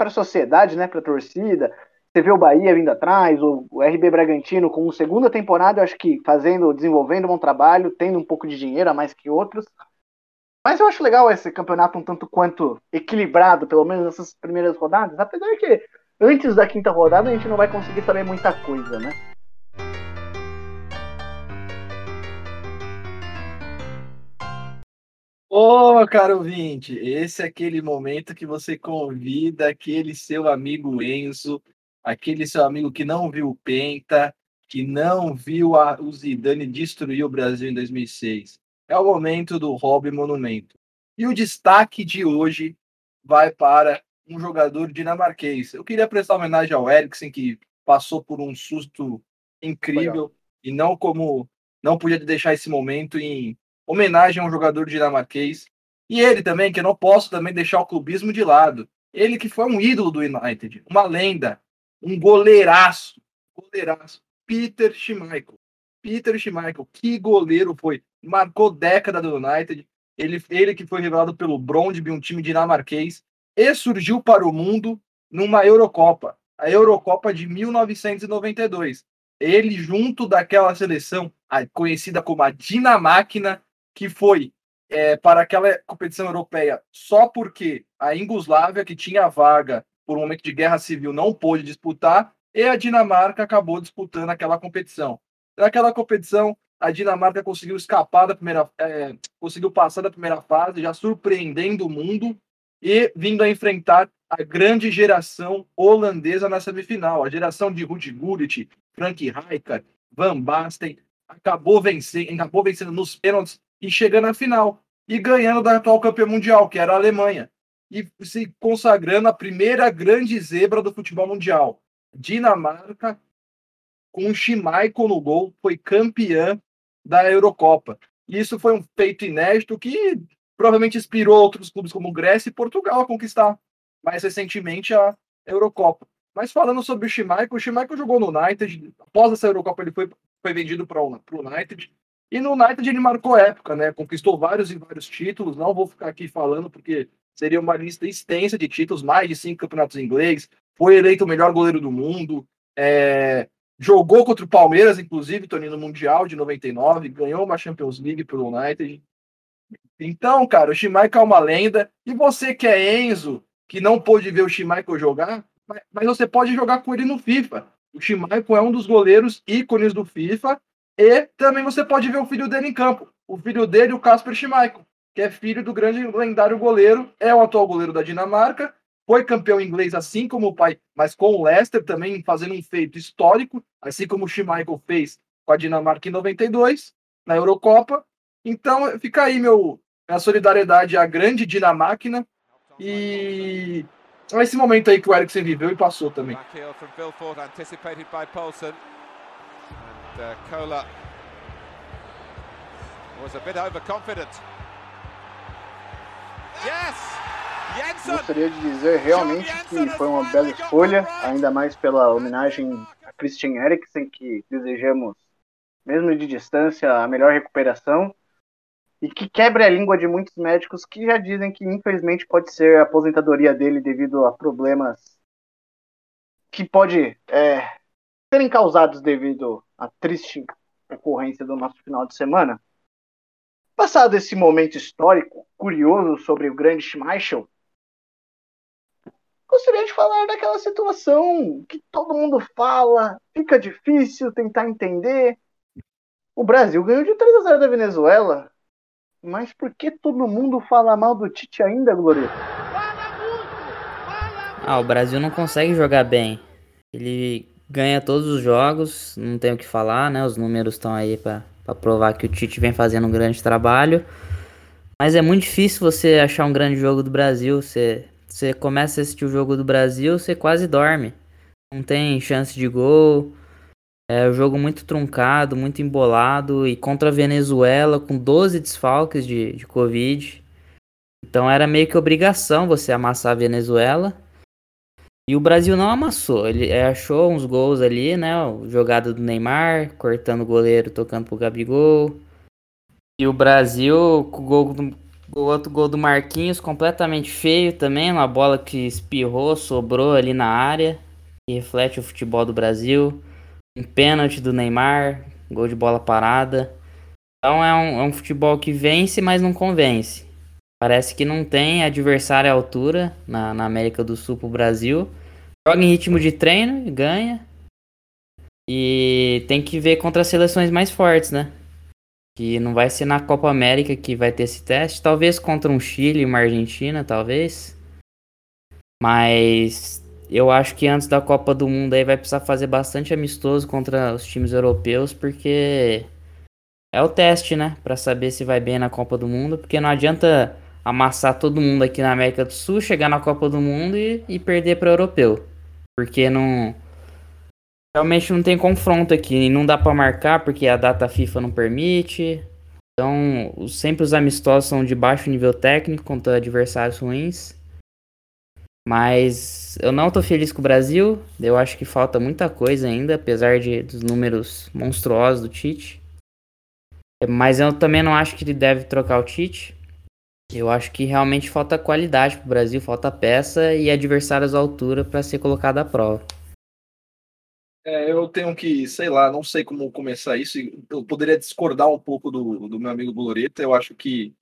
a sociedade, né, para a torcida. Você vê o Bahia vindo atrás, o, RB Bragantino com segunda temporada, eu acho que fazendo, desenvolvendo um bom trabalho, tendo um pouco de dinheiro a mais que outros. Mas eu acho legal esse campeonato um tanto quanto equilibrado, pelo menos nessas primeiras rodadas, apesar que antes da quinta rodada a gente não vai conseguir saber muita coisa, né? Ô, oh, caro ouvinte, esse é aquele momento que você convida aquele seu amigo Enzo, aquele seu amigo que não viu o Penta, que não viu a, o Zidane destruir o Brasil em 2006. É o momento do Hobby Monumento. E o destaque de hoje vai para um jogador dinamarquês. Eu queria prestar homenagem ao Eriksen, que passou por um susto incrível e não como não podia deixar esse momento em homenagem a um jogador dinamarquês. E ele também, que eu não posso também deixar o clubismo de lado. Ele que foi um ídolo do United, uma lenda, um goleiraço, goleiraço, Peter Schmeichel. Peter Schmeichel, que goleiro foi. Marcou década do United. Ele, ele que foi revelado pelo Brondby, um time dinamarquês, e surgiu para o mundo numa Eurocopa, a Eurocopa de 1992. Ele junto daquela seleção conhecida como a Dinamáquina, que foi é, para aquela competição europeia só porque a Iugoslávia, que tinha vaga por um momento de guerra civil, não pôde disputar, e a Dinamarca acabou disputando aquela competição. Naquela competição, a Dinamarca conseguiu escapar da primeira, é, conseguiu passar da primeira fase, já surpreendendo o mundo e vindo a enfrentar a grande geração holandesa na semifinal, a geração de Rudi Gullit, Frank Rijkaard, Van Basten, acabou vencendo, acabou vencendo nos pênaltis e chegando à final e ganhando da atual campeã mundial, que era a Alemanha, e se consagrando a primeira grande zebra do futebol mundial. Dinamarca, com o Schmeichel no gol, foi campeã da Eurocopa. Isso foi um feito inédito que provavelmente inspirou outros clubes como Grécia e Portugal a conquistar mais recentemente a Eurocopa. Mas falando sobre o Schmeichel, o Schmeichel jogou no United, após essa Eurocopa ele foi, foi vendido para o United, e no United ele marcou época, né? Conquistou vários e vários títulos. Não vou ficar aqui falando porque seria uma lista extensa de títulos, mais de cinco campeonatos ingleses. Foi eleito o melhor goleiro do mundo. É... Jogou contra o Palmeiras, inclusive, torneio no Mundial de 99. Ganhou uma Champions League pelo United. Então, cara, o Schmeichel é uma lenda. E você que é Enzo, que não pôde ver o Schmeichel jogar, mas você pode jogar com ele no FIFA. O Schmeichel é um dos goleiros ícones do FIFA e também você pode ver o filho dele em campo. O filho dele, o Casper Schmeichel, que é filho do grande lendário goleiro, é o atual goleiro da Dinamarca, foi campeão inglês assim como o pai, mas com o Leicester também fazendo um feito histórico, assim como o Schmeichel fez com a Dinamarca em 92, na Eurocopa. Então fica aí meu, minha solidariedade à grande Dinamáquina e esse momento aí que o Eriksen viveu e passou também. Uh, Kohler was a bit overconfident. Yes! Gostaria de dizer realmente que foi uma bela escolha, ainda mais pela homenagem a Christian Eriksen, que desejamos, mesmo de distância, a melhor recuperação e que quebra a língua de muitos médicos que já dizem que infelizmente pode ser a aposentadoria dele devido a problemas que pode é, serem causados devido à triste ocorrência do nosso final de semana. Passado esse momento histórico curioso sobre o grande Schmeichel, gostaria de falar daquela situação que todo mundo fala, fica difícil tentar entender. O Brasil ganhou de 3 a 0 da Venezuela, mas por que todo mundo fala mal do Tite ainda, Glorioso? Ah, o Brasil não consegue jogar bem. Ele ganha todos os jogos, não tem o que falar, né? Os números estão aí para provar que o Tite vem fazendo um grande trabalho. Mas é muito difícil você achar um grande jogo do Brasil. Você, você começa a assistir o jogo do Brasil, você quase dorme. Não tem chance de gol. É um jogo muito truncado, muito embolado. E contra a Venezuela, com 12 desfalques de, de Covid. Então era meio que obrigação você amassar a Venezuela. E o Brasil não amassou. Ele é, achou uns gols ali, né? Jogada do Neymar, cortando o goleiro, tocando pro Gabigol. E o Brasil, com o, gol do, o outro gol do Marquinhos, completamente feio também. Uma bola que espirrou, sobrou ali na área. E reflete o futebol do Brasil. Um pênalti do Neymar, gol de bola parada. Então é um, é um futebol que vence, mas não convence. Parece que não tem adversário à altura na, na América do Sul pro Brasil. Joga em ritmo de treino e ganha. E tem que ver contra as seleções mais fortes, né? Que não vai ser na Copa América que vai ter esse teste. Talvez contra um Chile uma Argentina, talvez. Mas eu acho que antes da Copa do Mundo aí vai precisar fazer bastante amistoso contra os times europeus, porque é o teste, né? Para saber se vai bem na Copa do Mundo, porque não adianta amassar todo mundo aqui na América do Sul, chegar na Copa do Mundo e, e perder para o europeu. Porque não. Realmente não tem confronto aqui, não dá para marcar porque a data FIFA não permite. Então, sempre os amistosos são de baixo nível técnico contra adversários ruins. Mas eu não tô feliz com o Brasil. Eu acho que falta muita coisa ainda, apesar de, dos números monstruosos do Tite. Mas eu também não acho que ele deve trocar o Tite. Eu acho que realmente falta qualidade pro Brasil, falta peça e adversários à altura para ser colocado à prova. É, eu tenho que, sei lá, não sei como começar isso. Eu poderia discordar um pouco do, do meu amigo Boloreta. Eu acho que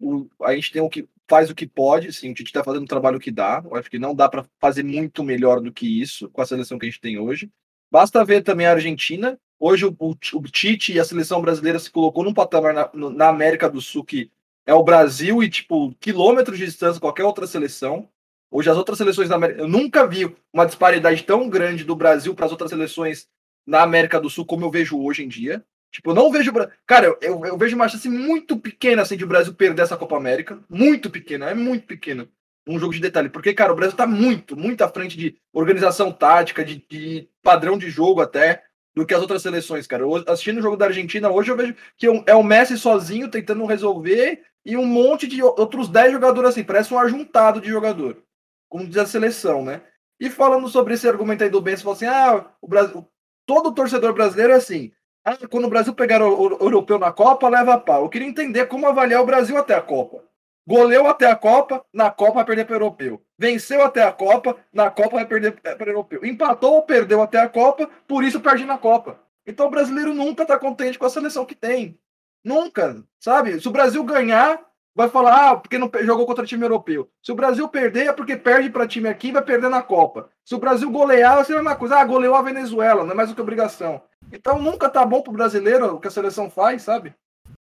o, a gente tem o que faz o que pode, sim, o Tite está fazendo o trabalho que dá. Eu acho que não dá para fazer muito melhor do que isso com a seleção que a gente tem hoje. Basta ver também a Argentina. Hoje o, o, o Tite e a seleção brasileira se colocou num patamar na, na América do Sul que é o Brasil e, tipo, quilômetros de distância qualquer outra seleção. Hoje as outras seleções da América. Eu nunca vi uma disparidade tão grande do Brasil para as outras seleções na América do Sul como eu vejo hoje em dia. Tipo, eu não vejo. Cara, eu, eu vejo uma chance muito pequena assim, de o Brasil perder essa Copa América. Muito pequena, é muito pequena. Um jogo de detalhe. Porque, cara, o Brasil tá muito, muito à frente de organização tática, de, de padrão de jogo até, do que as outras seleções, cara. Eu, assistindo o jogo da Argentina hoje, eu vejo que é o Messi sozinho tentando resolver e um monte de outros 10 jogadores assim, parece um ajuntado de jogador, como diz a seleção, né? E falando sobre esse argumento aí do Ben, você falou assim: ah, o Brasil, todo torcedor brasileiro é assim. Ah, quando o Brasil pegar o, o, europeu na Copa, leva a pau. Eu queria entender como avaliar o Brasil até a Copa. Goleou até a Copa, na Copa vai perder para o europeu. Venceu até a Copa, na Copa vai perder para o europeu. Empatou ou perdeu até a Copa, por isso perde na Copa. Então o brasileiro nunca está contente com a seleção que tem. Nunca, sabe? Se o Brasil ganhar, vai falar, ah, porque não jogou contra time europeu. Se o Brasil perder, é porque perde para time aqui e vai perder na Copa. Se o Brasil golear, vai ser a mesma coisa. Ah, goleou a Venezuela, não é mais do que obrigação. Então nunca tá bom pro brasileiro o que a seleção faz, sabe?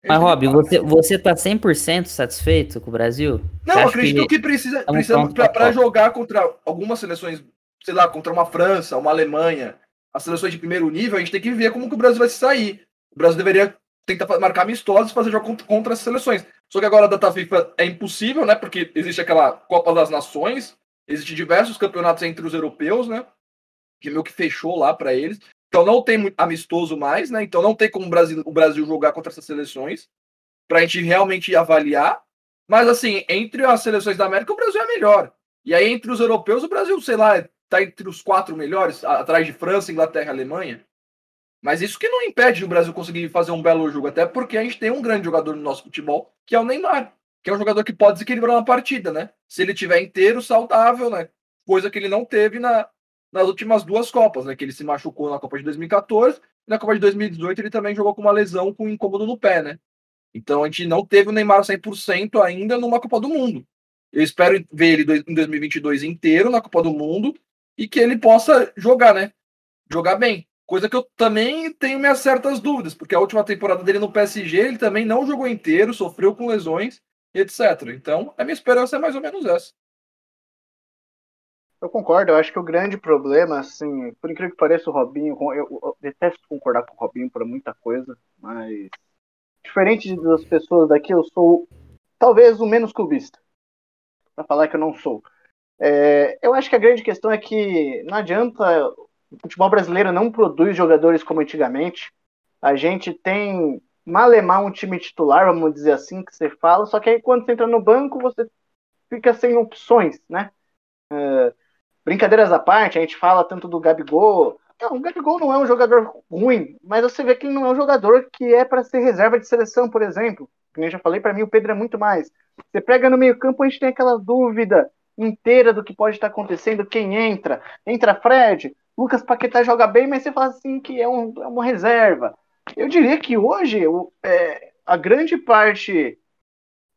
Mas, Rob, você, você tá 100% satisfeito com o Brasil? Não, acredito que, que precisa, é para jogar contra algumas seleções, sei lá, contra uma França, uma Alemanha, as seleções de primeiro nível, a gente tem que ver como que o Brasil vai se sair. O Brasil deveria tentar marcar amistosos e fazer jogo contra, as seleções. Só que agora a data FIFA é impossível, né? Porque existe aquela Copa das Nações, existe diversos campeonatos entre os europeus, né? Que meio que fechou lá para eles. Então não tem amistoso mais, né? Então não tem como o Brasil, o Brasil jogar contra essas seleções para a gente realmente avaliar. Mas assim, entre as seleções da América, o Brasil é melhor. E aí, entre os europeus, o Brasil, sei lá, tá entre os quatro melhores, atrás de França, Inglaterra e Alemanha. Mas isso que não impede o Brasil conseguir fazer um belo jogo, até porque a gente tem um grande jogador no nosso futebol, que é o Neymar, que é um jogador que pode desequilibrar uma partida, né? Se ele tiver inteiro, saudável, né? Coisa que ele não teve na, nas últimas duas Copas, né? Que ele se machucou na Copa de 2014 e na Copa de 2018 ele também jogou com uma lesão com um incômodo no pé, né? Então a gente não teve o Neymar 100% ainda numa Copa do Mundo. Eu espero ver ele em 2022 inteiro na Copa do Mundo e que ele possa jogar, né? Jogar bem. Coisa que eu também tenho minhas certas dúvidas, porque a última temporada dele no PSG ele também não jogou inteiro, sofreu com lesões, etc. Então, a minha esperança é mais ou menos essa. Eu concordo, eu acho que o grande problema, assim, por incrível que pareça, o Robinho, eu, eu detesto concordar com o Robinho por muita coisa, mas diferente das pessoas daqui, eu sou talvez o menos clubista, para falar que eu não sou. É, eu acho que a grande questão é que não adianta, o futebol brasileiro não produz jogadores como antigamente. A gente tem malemar um time titular, vamos dizer assim, que você fala, só que aí quando você entra no banco, você fica sem opções, né? É, brincadeiras à parte, a gente fala tanto do Gabigol. Não, o Gabigol não é um jogador ruim, mas você vê que ele não é um jogador que é para ser reserva de seleção, por exemplo. Como eu já falei, para mim o Pedro é muito mais. Você pega no meio-campo, a gente tem aquela dúvida inteira do que pode estar acontecendo, quem entra. Entra Fred, Lucas Paquetá joga bem, mas você fala assim que é, um, é uma reserva. Eu diria que hoje o, é, a grande parte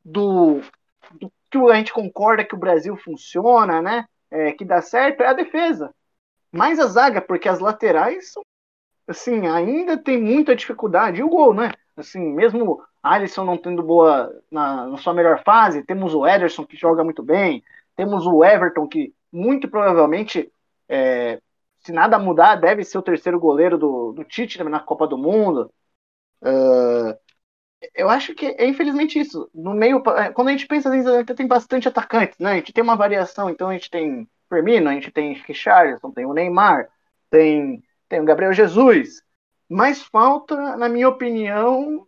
do, do que a gente concorda que o Brasil funciona, né? é, que dá certo é a defesa. Mais a zaga, porque as laterais assim, ainda tem muita dificuldade. E o gol, né? Assim, mesmo Alisson não tendo boa na, na, sua melhor fase, temos o Ederson que joga muito bem, temos o Everton que muito provavelmente, é, se nada mudar, deve ser o terceiro goleiro do, do Tite na Copa do Mundo. Uh, eu acho que é infelizmente isso. No meio, é, quando a gente pensa assim, tem bastante atacantes, né? A gente tem uma variação, então a gente tem Firmino, a gente tem Richarlison, tem o Neymar, tem tem o Gabriel Jesus. Mas falta, na minha opinião,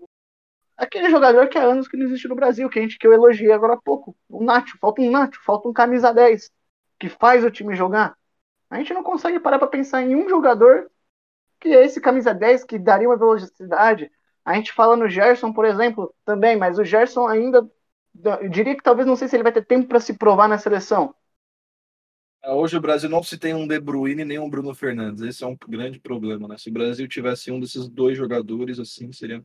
aquele jogador que há anos que não existe no Brasil, que a gente que eu elogiei agora há pouco. O Nacho, falta um Nacho, falta um camisa 10 que faz o time jogar. A gente não consegue parar para pensar em um jogador que é esse camisa 10 que daria uma velocidade. A gente fala no Gerson, por exemplo, também, mas o Gerson ainda eu diria que talvez não sei se ele vai ter tempo para se provar na seleção. É, hoje o Brasil não se tem um De Bruyne nem um Bruno Fernandes. Esse é um grande problema, né? Se o Brasil tivesse um desses dois jogadores, assim, seria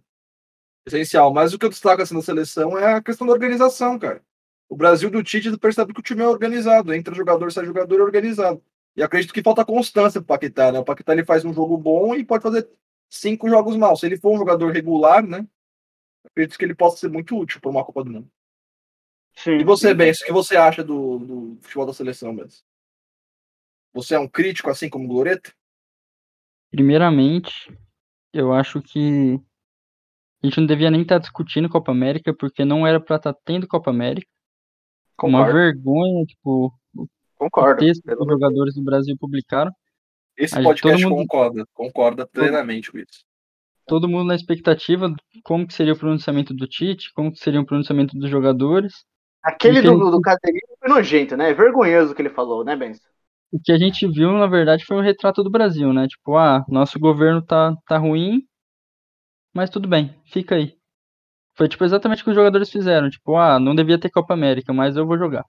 essencial. Mas o que eu destaco assim, na seleção é a questão da organização, cara. O Brasil do Tite percebe que o time é organizado. Entra jogador, sai jogador, é organizado. E acredito que falta constância pro Paquetá, né? O Paquetá ele faz um jogo bom e pode fazer cinco jogos mal. Se ele for um jogador regular, né? Acredito que ele possa ser muito útil para uma Copa do Mundo. Sim. E você, Ben, o que você acha do, do futebol da seleção, Ben? Você é um crítico, assim como o Gloreto? Primeiramente, eu acho que a gente não devia nem estar tá discutindo Copa América, porque não era para estar tá tendo Copa América. Concordo. Uma vergonha, tipo, Concordo. o texto que os jogadores do Brasil publicaram. Esse podcast mundo... concorda, concorda plenamente com isso. Todo mundo na expectativa de como que seria o pronunciamento do Tite, como que seria o pronunciamento dos jogadores. Aquele do, ele... do Caterino foi nojento, né? É vergonhoso o que ele falou, né, Benção? O que a gente viu, na verdade, foi um retrato do Brasil, né? Tipo, ah, nosso governo tá, tá ruim, mas tudo bem, fica aí. Foi tipo exatamente o que os jogadores fizeram. Tipo, ah, não devia ter Copa América, mas eu vou jogar.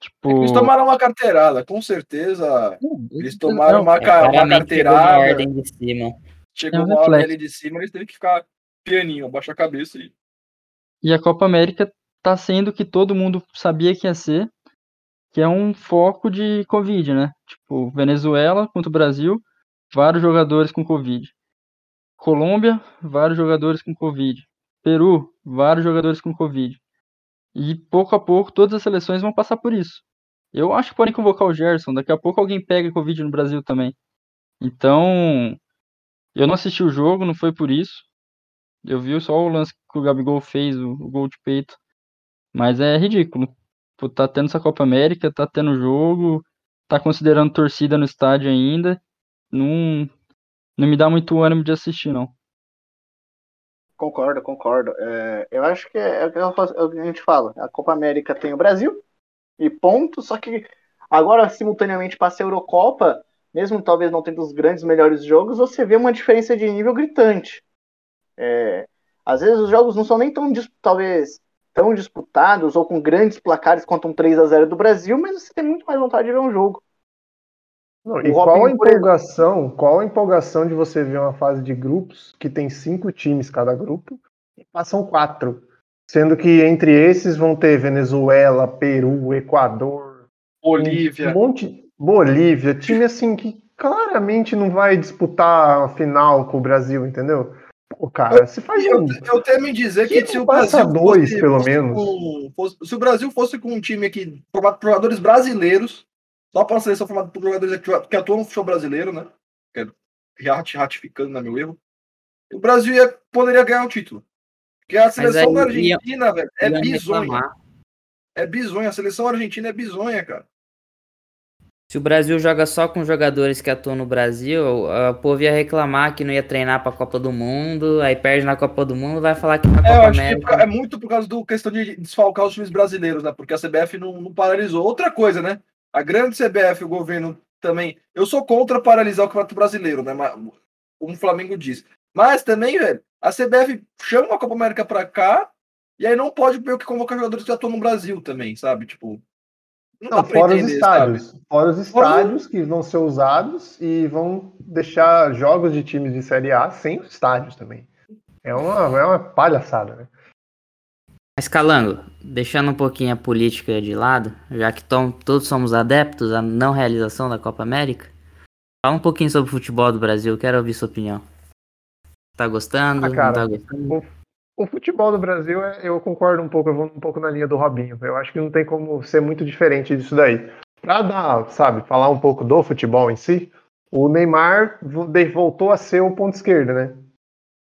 Tipo... É eles tomaram uma carteirada, com certeza. Eles tomaram uma, é, uma carteirada. Uma ordem de cima. Chegou é um uma ordem ali de cima, eles têm que ficar pianinho, abaixar a cabeça e. E a Copa América tá sendo que todo mundo sabia que ia ser, que é um foco de Covid, né? Tipo, Venezuela contra o Brasil, vários jogadores com Covid. Colômbia, vários jogadores com Covid. Peru, vários jogadores com Covid. E pouco a pouco todas as seleções vão passar por isso. Eu acho que podem convocar o Gerson, daqui a pouco alguém pega Covid no Brasil também. Então, eu não assisti o jogo, não foi por isso. Eu vi só o lance que o Gabigol fez, o, gol de peito. Mas é ridículo. Pô, tá tendo essa Copa América, tá tendo jogo, tá considerando torcida no estádio ainda. Não, não me dá muito ânimo de assistir, não. Concordo, concordo. É, eu acho que é, é, é, o que a gente fala. A Copa América tem o Brasil e ponto. Só que agora, simultaneamente, passa a Eurocopa, mesmo talvez não tendo os grandes melhores jogos, você vê uma diferença de nível gritante. É, às vezes os jogos não são nem tão, talvez, tão disputados ou com grandes placares quanto um 3 a 0 do Brasil, mas você tem muito mais vontade de ver um jogo. Não, e qual a empolgação, qual a empolgação de você ver uma fase de grupos que tem cinco times cada grupo e passam quatro, sendo que entre esses vão ter Venezuela, Peru, Equador, Bolívia, um monte, Bolívia, time assim que claramente não vai disputar a final com o Brasil, entendeu? Pô, cara, se faz eu, um... eu temo em dizer que, que se o Brasil dois, fosse, pelo fosse menos. Com, fosse, se o Brasil fosse com um time aqui jogadores brasileiros, só para a seleção formada por jogadores que atuam no futebol brasileiro, né? Ratificando, na meu erro. O Brasil ia, poderia ganhar o título. Porque a seleção da Argentina, ia, velho, é bizonha. Reclamar. É bizonha. A seleção argentina é bizonha, cara. Se o Brasil joga só com jogadores que atuam no Brasil, o povo ia reclamar que não ia treinar para a Copa do Mundo, aí perde na Copa do Mundo, vai falar que na é, Copa América... é muito por causa do questão de desfalcar os times brasileiros, né? Porque a CBF não, não paralisou. Outra coisa, né? A grande CBF, o governo também. Eu sou contra paralisar o Campeonato Brasileiro, né? Como o Flamengo diz. Mas também, velho, a CBF chama a Copa América para cá e aí não pode ver o que convocar jogadores que atuam no Brasil também, sabe? Tipo, não, não fora entender, os estádios. Sabe? Fora os estádios que vão ser usados e vão deixar jogos de times de Série A sem os estádios também. É uma, é uma palhaçada, né? Mas Calango, deixando um pouquinho a política de lado, já que tom, todos somos adeptos à não realização da Copa América, fala um pouquinho sobre o futebol do Brasil, quero ouvir sua opinião. Tá gostando? Ah, cara, tá gostando? O futebol do Brasil, é, eu concordo um pouco, eu vou um pouco na linha do Robinho. Eu acho que não tem como ser muito diferente disso daí. Para dar, sabe, falar um pouco do futebol em si, o Neymar voltou a ser o ponto esquerdo, né?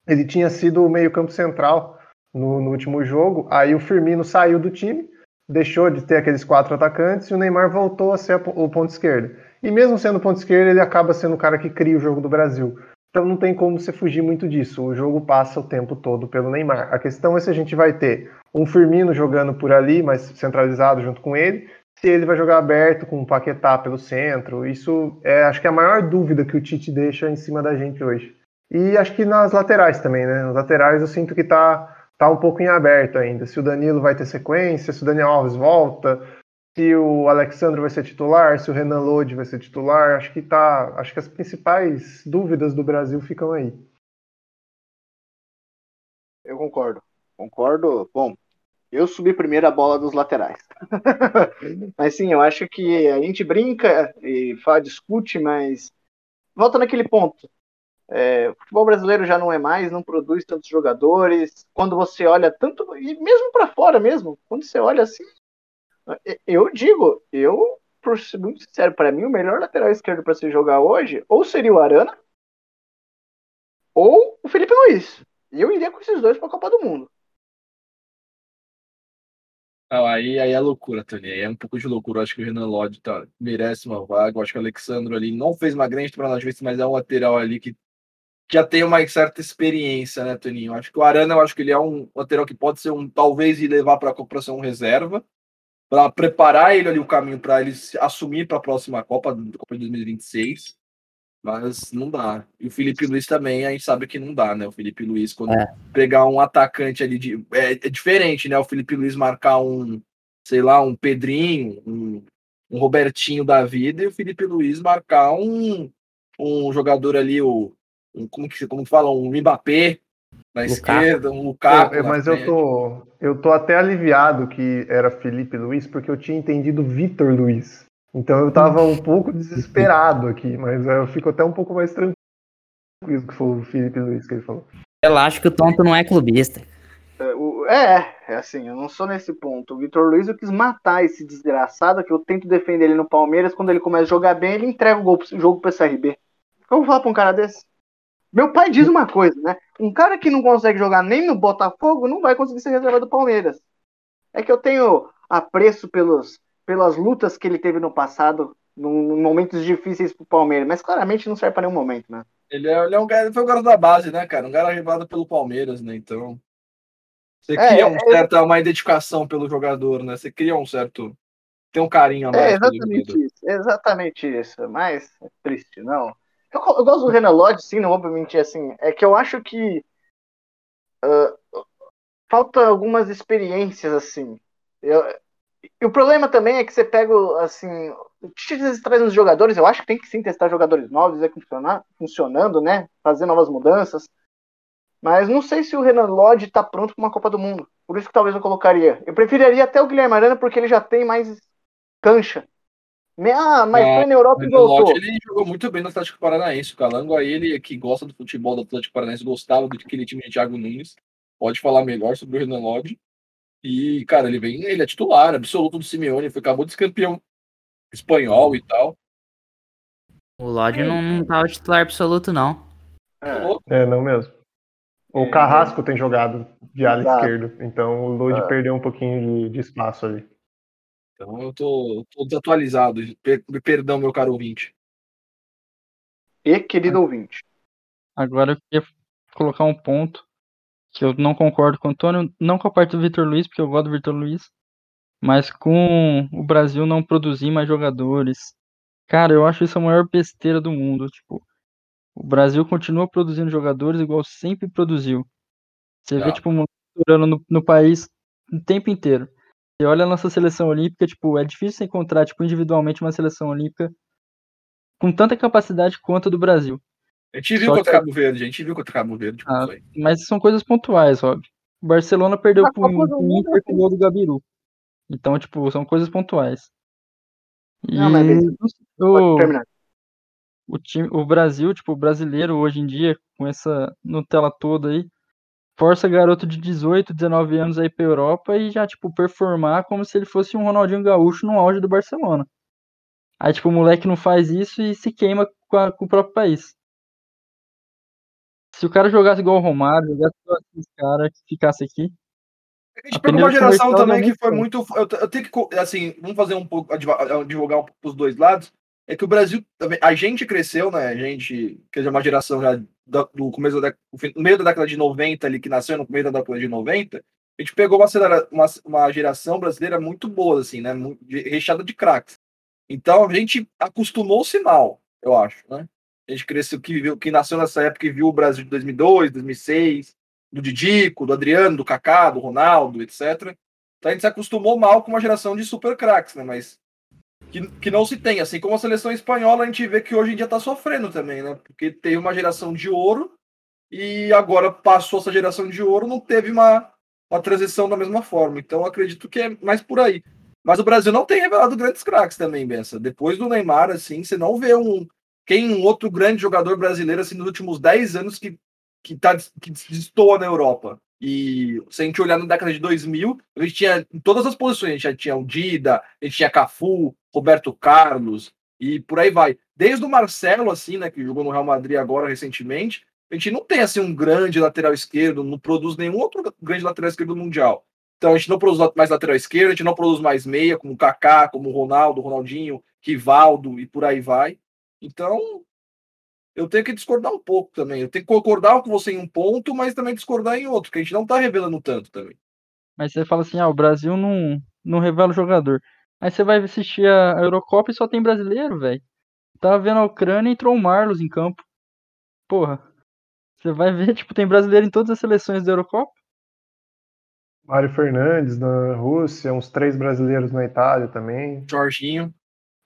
Ele tinha sido o meio-campo central no, no, último jogo, aí o Firmino saiu do time, deixou de ter aqueles quatro atacantes e o Neymar voltou a ser o ponto esquerdo. E mesmo sendo ponto esquerdo, ele acaba sendo o cara que cria o jogo do Brasil. Então não tem como você fugir muito disso. O jogo passa o tempo todo pelo Neymar. A questão é se a gente vai ter um Firmino jogando por ali, mas centralizado junto com ele, se ele vai jogar aberto com o Paquetá pelo centro. Isso é, acho que é a maior dúvida que o Tite deixa em cima da gente hoje. E acho que nas laterais também, né? Nas laterais eu sinto que tá, tá um pouco em aberto ainda. Se o Danilo vai ter sequência, se o Daniel Alves volta, se o Alexandre vai ser titular, se o Renan Lodi vai ser titular, acho que tá, acho que as principais dúvidas do Brasil ficam aí. Eu concordo. Concordo. Bom, eu subi primeiro a bola dos laterais. mas sim, eu acho que a gente brinca e fala, discute, mas volta naquele ponto. É, o futebol brasileiro já não é mais, não produz tantos jogadores. Quando você olha tanto, e mesmo para fora mesmo, quando você olha assim, eu digo, eu, por ser muito sincero, para mim o melhor lateral esquerdo para se jogar hoje, ou seria o Arana, ou o Felipe Luiz. Eu iria com esses dois para a Copa do Mundo. Não, aí, aí é loucura, Tony. Aí é um pouco de loucura. Acho que o Renan Lodge tá, merece uma vaga. Acho que o Alexandre ali não fez uma grande temporada, mas é um lateral ali que já tem uma certa experiência, né, Toninho? Acho que o Arana, eu acho que ele é um lateral que pode ser um, talvez, e levar para a Copa ser um reserva para preparar ele ali o caminho para ele assumir para a próxima Copa, Copa de 2026. Mas não dá. E o Felipe Luiz também, a gente sabe que não dá, né? O Felipe Luiz, quando é. pegar um atacante ali de. É, é, diferente, né? O Felipe Luiz marcar um, sei lá, um Pedrinho, um, um Robertinho da vida, e o Felipe Luiz marcar um, um jogador ali, o. Um, como que como que fala? Um Mbappé, na Lukaku. esquerda, um Lukaku. É, mas eu tô, eu tô até aliviado que era Felipe Luiz, porque eu tinha entendido Vitor Luiz. Então eu tava um pouco desesperado aqui, mas eu fico até um pouco mais tranquilo que foi o Felipe Luiz que ele falou. Eu acho que o Tonto não é clubista. É, é, é assim, eu não sou nesse ponto. O Vitor Luiz eu quis matar esse desgraçado que eu tento defender ele no Palmeiras. Quando ele começa a jogar bem, ele entrega o, gol, o jogo pro SRB. Como falar pra um cara desse? Meu pai diz uma coisa, né? Um cara que não consegue jogar nem no Botafogo não vai conseguir ser reserva do Palmeiras. É que eu tenho apreço pelos, pelas lutas que ele teve no passado, em momentos difíceis pro Palmeiras, mas claramente não serve para nenhum momento, né? Ele é, ele é um cara, foi um cara da base, né, cara? Um cara arribado pelo Palmeiras, né? Então. Você é, cria um é, certo, uma identificação pelo jogador, né? Você cria um certo. Tem um carinho a mais. É exatamente isso, exatamente isso. Mas é triste, não. Eu, eu, gosto do Renan Lodge, sim, não vou mentir, assim. É que eu acho que uh, falta algumas experiências, assim. Eu, e o problema também é que você pega, assim, o Tite traz uns jogadores, eu acho que tem que sim testar jogadores novos, é funcionar, funcionando, né? Fazer novas mudanças. Mas não sei se o Renan Lodge tá pronto para uma Copa do Mundo. Por isso que talvez eu colocaria. Eu preferiria até o Guilherme Arana, porque ele já tem mais cancha. Ah, mas é, foi na Europa e voltou. ele jogou muito bem no Atlético Paranaense. O Calango aí, ele que gosta do futebol do Atlético Paranaense, gostava daquele time de Thiago Nunes. Pode falar melhor sobre o Renan Lodge. E, cara, ele vem, ele é titular, absoluto do Simeone, foi acabou de ser campeão espanhol e tal. O Lodge não, não tava titular absoluto, não. É, é não mesmo. O é, Carrasco tem jogado de ala esquerdo, então o Lodge é. perdeu um pouquinho de, de espaço ali. Então eu tô, tô desatualizado. Per perdão, meu caro ouvinte. E querido ouvinte. Agora eu queria colocar um ponto que eu não concordo com o Antônio, não com a parte do Vitor Luiz, porque eu gosto do Vitor Luiz, mas com o Brasil não produzir mais jogadores. Cara, eu acho isso a maior besteira do mundo. Tipo, o Brasil continua produzindo jogadores igual sempre produziu. Você vê, tipo, no, no país o tempo inteiro. Você olha a nossa seleção olímpica, tipo, é difícil encontrar, tipo, individualmente uma seleção olímpica com tanta capacidade quanto a do Brasil. A gente viu Só contra que... Cabo Verde, a gente viu contra Cabo Verde. Tipo, ah, mas são coisas pontuais, Rob. O Barcelona perdeu pro Inter com o gol do Gabiru. Então, tipo, são coisas pontuais. E Não, mas o, o, time, o Brasil, tipo, o brasileiro hoje em dia, com essa Nutella toda aí, força garoto de 18, 19 anos aí pra Europa e já, tipo, performar como se ele fosse um Ronaldinho Gaúcho no auge do Barcelona. Aí, tipo, o moleque não faz isso e se queima com, a, com o próprio país. Se o cara jogasse igual o Romário, jogasse igual esses caras que ficasse aqui, A gente pegou uma geração também que foi muito. Eu, eu tenho que, assim, vamos fazer um pouco, divulgar um pouco os dois lados. É que o Brasil também. A gente cresceu, né? A gente, que é uma geração já do começo da no meio da década de 90 ali, que nasceu no meio da década de 90, a gente pegou uma, uma, uma geração brasileira muito boa, assim, né? Recheada de craques. Então a gente acostumou-se mal, eu acho, né? A gente cresceu, que, viu, que nasceu nessa época e viu o Brasil de 2002, 2006, do Didico, do Adriano, do Kaká, do Ronaldo, etc. Então a gente se acostumou mal com uma geração de super craques, né? Mas que, que não se tem. Assim como a seleção espanhola, a gente vê que hoje em dia tá sofrendo também, né? Porque teve uma geração de ouro e agora passou essa geração de ouro, não teve uma, uma transição da mesma forma. Então acredito que é mais por aí. Mas o Brasil não tem revelado grandes craques também, Bença. Depois do Neymar, assim, você não vê um quem um outro grande jogador brasileiro assim nos últimos 10 anos que que tá que destoa na Europa. E se a gente olhar na década de 2000, a gente tinha em todas as posições, a gente já tinha o Dida, a gente tinha Cafu, Roberto Carlos e por aí vai. Desde o Marcelo assim, né, que jogou no Real Madrid agora recentemente, a gente não tem assim um grande lateral esquerdo, não produz nenhum outro grande lateral esquerdo mundial. Então a gente não produz mais lateral esquerdo, a gente não produz mais meia, como Kaká, como o Ronaldo, Ronaldinho, Rivaldo e por aí vai. Então, eu tenho que discordar um pouco também. Eu tenho que concordar com você em um ponto, mas também discordar em outro, que a gente não está revelando tanto também. Mas você fala assim, ah, o Brasil não, não revela o jogador. Aí você vai assistir a Eurocopa e só tem brasileiro, velho. Tava vendo a Ucrânia e entrou o Marlos em campo. Porra. Você vai ver, tipo, tem brasileiro em todas as seleções da Eurocopa. Mário Fernandes na Rússia, uns três brasileiros na Itália também. Jorginho.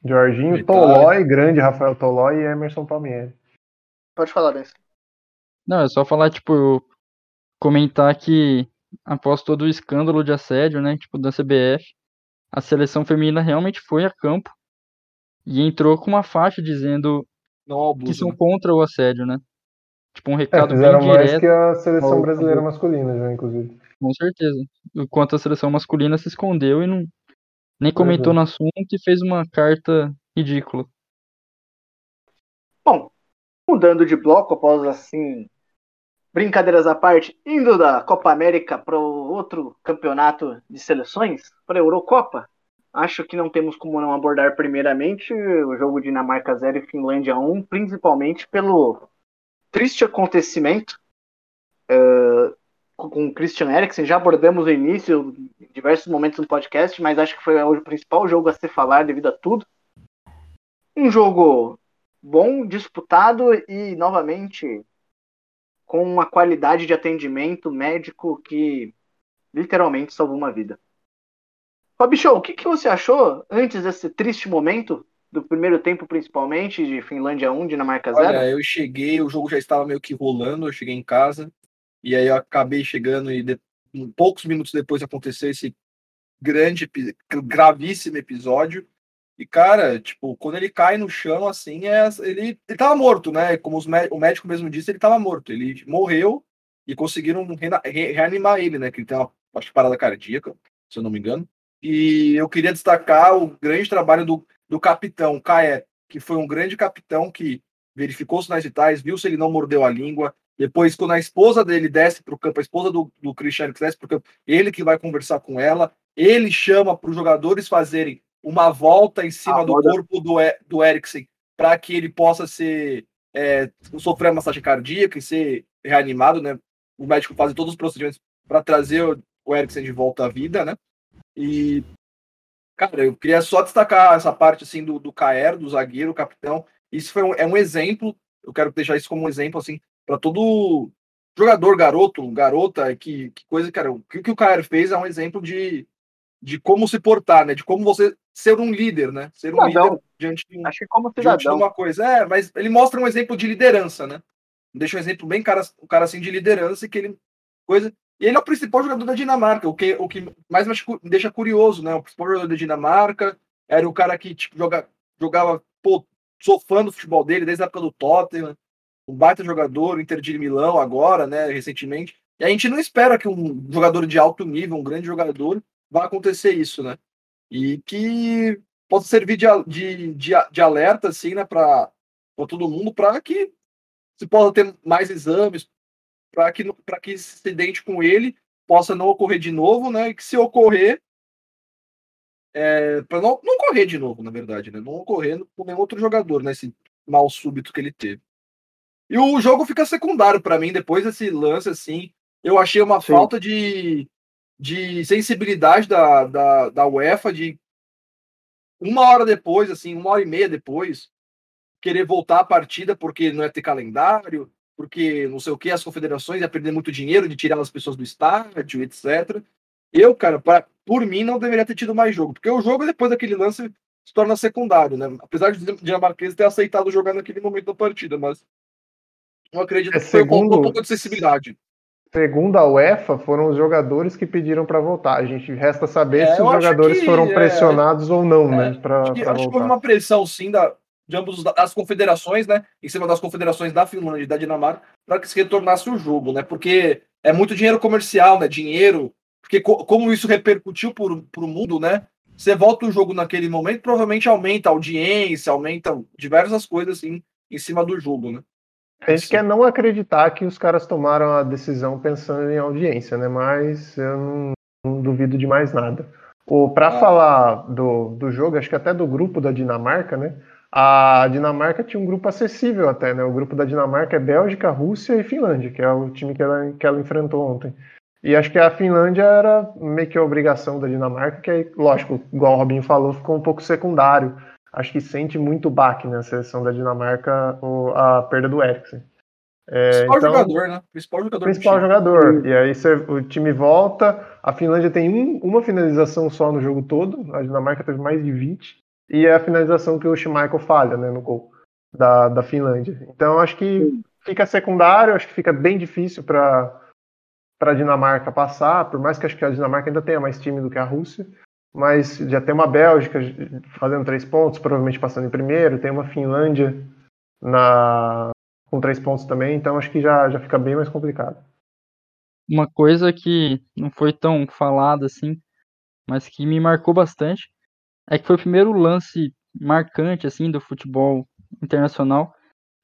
Jorginho. Tolói, grande Rafael Tolói e Emerson Palmieri. Pode falar, Benção. Não, é só falar, tipo, comentar que após todo o escândalo de assédio, né, tipo, da CBF, a seleção feminina realmente foi a campo e entrou com uma faixa dizendo Não que são né? contra o assédio, né? Tipo, um É, recado bem fizeram mais direto, que a seleção brasileira masculina já, inclusive. com certeza. Enquanto a seleção masculina se escondeu e não nem comentou é. no assunto e fez uma carta ridícula. Bom, mudando de bloco após assim, brincadeiras à parte, indo da Copa América para outro campeonato de seleções, para a Eurocopa, acho que não temos como não abordar primeiramente o jogo Dinamarca 0 e Finlândia 1, principalmente pelo triste acontecimento eh, com o Christian Eriksen. Já abordamos no início, em diversos momentos no podcast, mas acho que foi o principal jogo a se falar devido a tudo. Um jogo bom, disputado e novamente com uma qualidade de atendimento médico que literalmente salvou uma vida. Fabi Show, o que, que você achou antes desse triste momento do primeiro tempo, principalmente de Finlândia 1, Dinamarca 0? Olha, eu cheguei, o jogo já estava meio que rolando, eu cheguei em casa, e aí eu acabei chegando e de- poucos minutos depois aconteceu esse grande, gravíssimo episódio. E, cara, tipo, quando ele cai no chão, assim, é, ele, ele tava morto, né? Como os o médico mesmo disse, ele tava morto. Ele morreu e conseguiram re- reanimar ele, né? Que ele tem uma parada cardíaca, se eu não me engano. E eu queria destacar o grande trabalho do, do capitão, Kaé, que foi um grande capitão que verificou os sinais vitais, viu se ele não mordeu a língua. Depois, quando a esposa dele desce para o campo, a esposa do, do Cristiano desce para o campo, ele que vai conversar com ela, ele chama para os jogadores fazerem uma volta em cima do corpo do, do Eriksen para que ele possa ser é, sofrer uma massagem cardíaca e ser reanimado, né? O médico faz todos os procedimentos para trazer o, o Eriksen de volta à vida, né? E cara, eu queria só destacar essa parte assim do, do Caer, do zagueiro, capitão. Isso foi um, é um exemplo. Eu quero deixar isso como um exemplo assim para todo jogador, garoto, garota, que, que coisa, cara. O que, o que o Caer fez é um exemplo de, de como se portar, né? De como você ser um líder, né? Ser um Cidadão. líder diante de um, Acho que como diante de uma coisa. É, mas ele mostra um exemplo de liderança, né? Deixa um exemplo bem cara, um cara assim de liderança e que ele coisa. E ele é o principal jogador da Dinamarca, o que, o que mais me deixa curioso, né? O principal jogador da Dinamarca era o cara que tipo, joga, jogava, pô, sou fã do futebol dele desde a época do Tottenham, um baita jogador, Inter de Milão agora, né, recentemente. E a gente não espera que um jogador de alto nível, um grande jogador, vá acontecer isso, né? E que possa servir de, de, de, de alerta, assim, né, para todo mundo, para que se possa ter mais exames, para que, para que se dente com ele, possa não ocorrer de novo, né? E que se ocorrer, é, para não, não ocorrer de novo, na verdade, né? Não ocorrer com nenhum outro jogador, né? Esse mal súbito que ele teve. E o jogo fica secundário para mim depois desse lance, assim. Eu achei uma Sim. falta de, de sensibilidade da, da, da UEFA de uma hora depois, assim, uma hora e meia depois, querer voltar a partida porque não ia ter calendário, porque não sei o que, as confederações ia perder muito dinheiro de tirar as pessoas do estádio, etc. Eu, cara, pra, por mim, não deveria ter tido mais jogo, porque o jogo, depois daquele lance, se torna secundário, né? Apesar de dinamarquês ter aceitado jogar naquele momento da partida, mas não acredito É, que foi segundo- um pouco de sensibilidade. Segundo a UEFA, foram os jogadores que pediram para voltar. A gente resta saber É, se os jogadores que, foram é, pressionados ou não, né, para Acho que, acho que houve uma pressão, sim, da, de ambos os- das confederações, né? Em cima das confederações da Finlândia e da Dinamarca, para que se retornasse o jogo, né? Porque é muito dinheiro comercial, né? Dinheiro. Porque co- como isso repercutiu para o mundo, né? Você volta o jogo naquele momento, provavelmente aumenta a audiência, aumenta diversas coisas assim em cima do jogo, né? A gente quer não acreditar que os caras tomaram a decisão pensando em audiência, né? Mas eu não, não duvido de mais nada. Para Ah. falar do, do jogo, acho que até do grupo da Dinamarca, né? A Dinamarca tinha um grupo acessível até, né? O grupo da Dinamarca é Bélgica, Rússia e Finlândia, que é o time que ela, que ela enfrentou ontem. E acho que a Finlândia era meio que a obrigação da Dinamarca, que aí, lógico, igual o Robinho falou, ficou um pouco secundário. Acho que sente muito baque na seleção da Dinamarca o- a perda do Eriksen. É, Principal então, jogador, né? Principal jogador do principal jogador. E aí você- o time volta. A Finlândia tem um- uma finalização só no jogo todo. A Dinamarca teve mais de 20. E é a finalização que o Schmeichel falha né, no gol da, da Finlândia. Então acho que fica secundário, acho que fica bem difícil para a Dinamarca passar, por mais que acho que a Dinamarca ainda tenha mais time do que a Rússia. Mas já tem uma Bélgica fazendo três pontos, provavelmente passando em primeiro, tem uma Finlândia na, com três pontos também, então acho que já, já fica bem mais complicado. Uma coisa que não foi tão falada assim, mas que me marcou bastante, é que foi o primeiro lance marcante assim do futebol internacional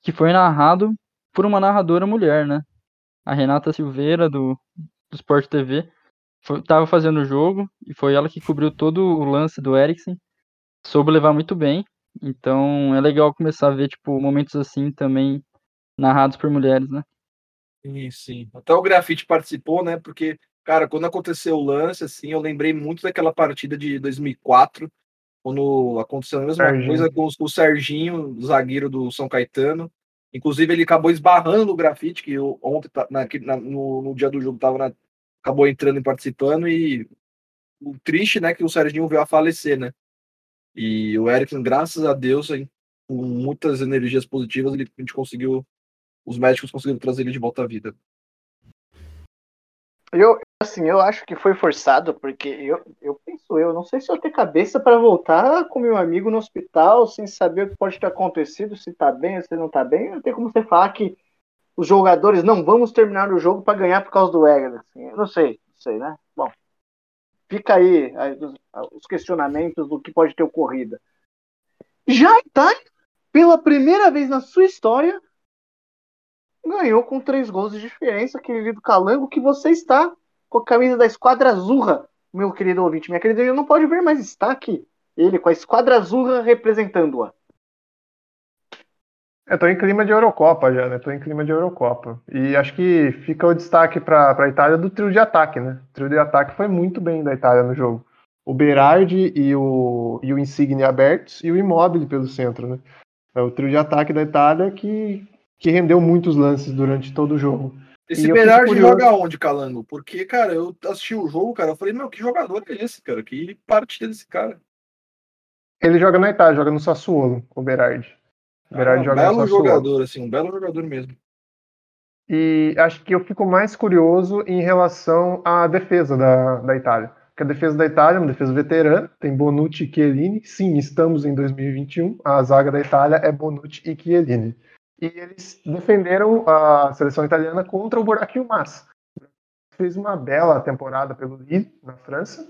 que foi narrado por uma narradora mulher, né? A Renata Silveira do, do Sport TV foi, tava fazendo o jogo e foi ela que cobriu todo o lance do Eriksen, soube levar muito bem. Então é legal começar a ver tipo momentos assim também narrados por mulheres, né? Sim, sim. Até o Grafite participou, né? Porque, cara, quando aconteceu o lance, assim, eu lembrei muito daquela partida de 2004, quando aconteceu a mesma Serginho. coisa com o- o Serginho, zagueiro do São Caetano. Inclusive, ele acabou esbarrando no Grafite, que eu, ontem, tá- naquele- na- no, no dia do jogo, tava na- acabou entrando e participando. E o triste, né, que o Serginho veio a falecer, né? E o Erickson, graças a Deus, hein, com muitas energias positivas, ele, a gente conseguiu os médicos conseguiram trazer ele de volta à vida. Eu, assim, eu acho que foi forçado, porque eu, eu penso, eu não sei se eu tenho cabeça para voltar com meu amigo no hospital sem saber o que pode ter acontecido, se tá bem se não tá bem. Não tem como você falar que os jogadores não vamos terminar o jogo para ganhar por causa do Eger. Assim, não sei, não sei, né? Bom, fica aí aí, os, os questionamentos do que pode ter ocorrido. Já Itália, pela primeira vez na sua história, ganhou com três gols de diferença, querido Calango, que você está com a camisa da Esquadra Azurra, meu querido ouvinte. Minha querida, ele não pode ver, mas está aqui. Ele com a Esquadra Azurra representando-a. Eu tô em clima de Eurocopa já, né? Tô em clima de Eurocopa. E acho que fica o destaque para a Itália do trio de ataque, né? O trio de ataque foi muito bem da Itália no jogo. O Berardi e o, e o Insigne abertos e o Immobile pelo centro, né? É o trio de ataque da Itália que, que rendeu muitos lances durante todo o jogo. Esse Berardi joga onde, Calango? Porque, cara, eu assisti o jogo, cara, eu falei, meu, que jogador é esse, cara? Que partida desse cara? Ele joga na Itália, joga no Sassuolo, o Berardi. Berardi Ah, um joga belo jogador, assim, um belo jogador mesmo. E acho que eu fico mais curioso em relação à defesa da, da Itália. Porque a defesa da Itália é uma defesa veterana, tem Bonucci e Chiellini. Sim, estamos em 2021. A zaga da Itália é Bonucci e Chiellini. E eles defenderam a seleção italiana contra o Buraquinho Massa. Fez uma bela temporada pelo Lille, na França.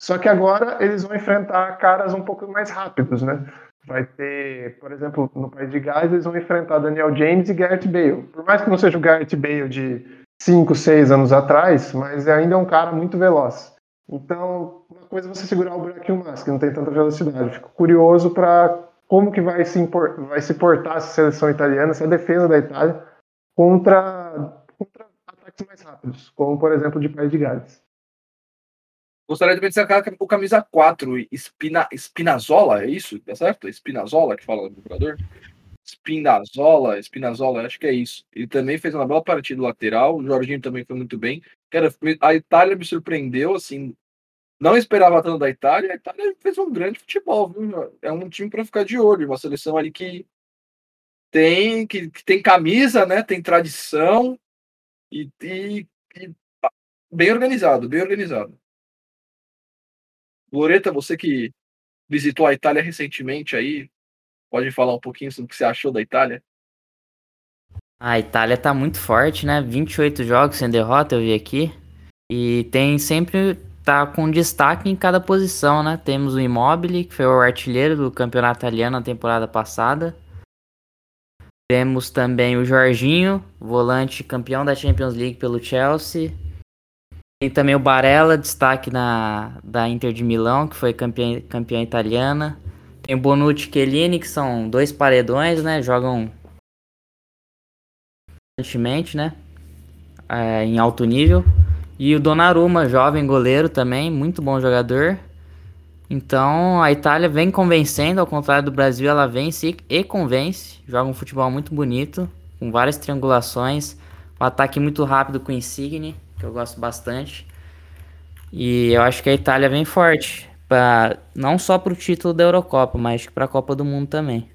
Só que agora eles vão enfrentar caras um pouco mais rápidos, né? Vai ter, por exemplo, no País de Gales, eles vão enfrentar Daniel James e Gareth Bale. Por mais que não seja o Gareth Bale de 5, 6 anos atrás, mas ainda é um cara muito veloz. Então, uma coisa é você segurar o buraquinho mais, que não tem tanta velocidade. Fico curioso para como que vai se, vai se portar essa seleção italiana, essa defesa da Itália contra, contra ataques mais rápidos, como por exemplo de País de Gales. Gostaria de destacar o camisa 4, Espina, Spinazzola, é isso? Tá certo? Spinazzola que fala do jogador? Spinazzola, Spinazzola, acho que é isso. Ele também fez uma bela partida lateral, o Jorginho também foi muito bem. Cara, a Itália me surpreendeu, assim, não esperava tanto da Itália, a Itália fez um grande futebol, viu? É um time para ficar de olho, uma seleção ali que tem que, que tem camisa, né? Tem tradição e, e, e, bem organizado, bem organizado. Loreta, você que visitou a Itália recentemente aí, pode falar um pouquinho sobre o que você achou da Itália? A Itália tá muito forte, né? 28 jogos sem derrota, eu vi aqui. E tem sempre tá com destaque em cada posição, né? Temos o Immobile, que foi o artilheiro do campeonato italiano na temporada passada. Temos também o Jorginho, volante campeão da Champions League pelo Chelsea. Tem também o Barella, destaque na, da Inter de Milão, que foi campeã, campeã italiana. Tem o Bonucci e Chiellini, que são dois paredões, né? Jogam constantemente, né? É, em alto nível. E o Donnarumma, jovem goleiro também, muito bom jogador. Então a Itália vem convencendo, ao contrário do Brasil, ela vence e convence. Joga um futebol muito bonito, com várias triangulações. Um ataque muito rápido com Insigne, que eu gosto bastante. E eu acho que a Itália vem forte, pra, não só para o título da Eurocopa, mas para a Copa do Mundo também.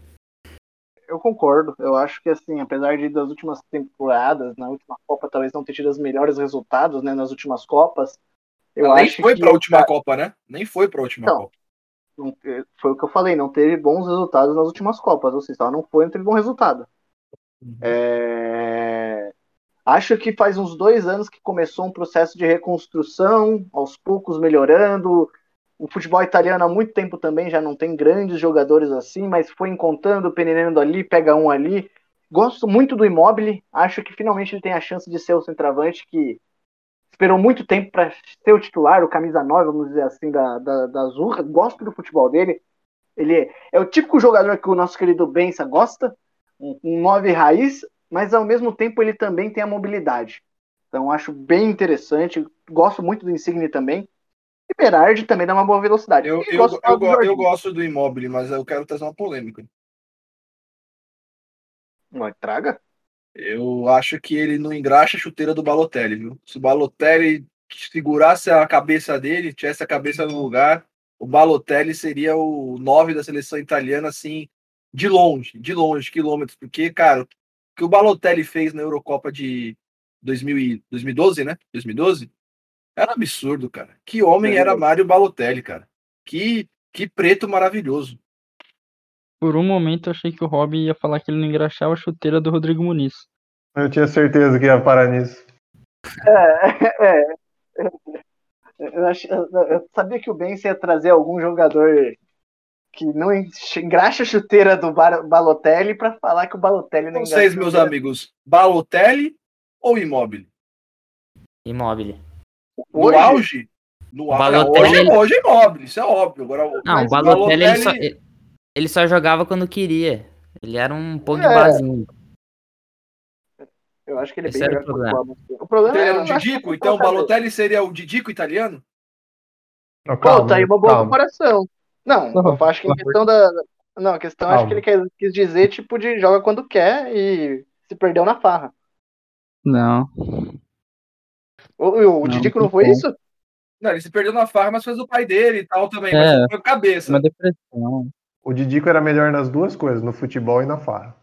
Eu concordo. Eu acho que, assim, apesar de das últimas temporadas, na última Copa, talvez não ter tido os melhores resultados, né, nas últimas Copas. Eu nem foi para a última Copa, né? Nem foi para a última então, Copa. Não, foi o que eu falei, não teve bons resultados nas últimas Copas, ou seja, não foi, não teve bom resultado. Uhum. É... Acho que faz uns dois anos que começou um processo de reconstrução, aos poucos melhorando, o futebol italiano há muito tempo também já não tem grandes jogadores assim, mas foi encontrando, peneirando ali, pega um ali. Gosto muito do Immobile, acho que finalmente ele tem a chance de ser o centroavante que esperou muito tempo para ser o titular, o camisa 9, vamos dizer assim, da, da, da Azurra. Gosto do futebol dele. Ele é, é o típico jogador que o nosso querido Bença gosta, um, um 9 raiz, mas ao mesmo tempo ele também tem a mobilidade. Então acho bem interessante. Gosto muito do Insigne também. E Berardi também dá uma boa velocidade. Eu, eu, gosto, eu, eu, eu gosto do Immobile, mas eu quero trazer uma polêmica. Não, traga? Eu acho que ele não engraxa a chuteira do Balotelli, viu? Se o Balotelli segurasse a cabeça dele, tivesse a cabeça no lugar, o Balotelli seria o 9 da seleção italiana, assim, de longe, de longe, quilômetros. Porque, cara, que o Balotelli fez na Eurocopa de 2000 2012, né? 2012, era absurdo, cara. Que homem é. era Mário Balotelli, cara. Que, que preto maravilhoso. Por um momento eu achei que o Rob ia falar que ele não engraxava a chuteira do Rodrigo Muniz. Eu tinha certeza que ia parar nisso. É, é. Eu, ach, eu sabia que o Ben ia trazer algum jogador que não engraxa a chuteira do Balotelli para falar que o Balotelli não Vocês, meus amigos, Balotelli ou Imóvel? Imóvel. No auge? No Balotelli, hoje, ele... hoje é imóvel, isso é óbvio. Agora, não, o Balotelli, Balotelli... Ele, só, ele, só, jogava quando queria. Ele era um pouco é. basinho. Eu acho que ele é bem Esse o problema. O problema é o Didico, então o Balotelli seria o Didico italiano? Não, calma, Pô, tá aí uma boa calma. comparação. Não, eu acho que a questão da. Não, a questão calma. acho que ele quer, quis dizer, tipo, de joga quando quer e se perdeu na farra. Não. O, o, o Didico não foi isso? Não, ele se perdeu na farra, mas fez o pai dele e tal também, é, mas foi cabeça. Uma depressão. O Didico era melhor nas duas coisas, no futebol e na farra.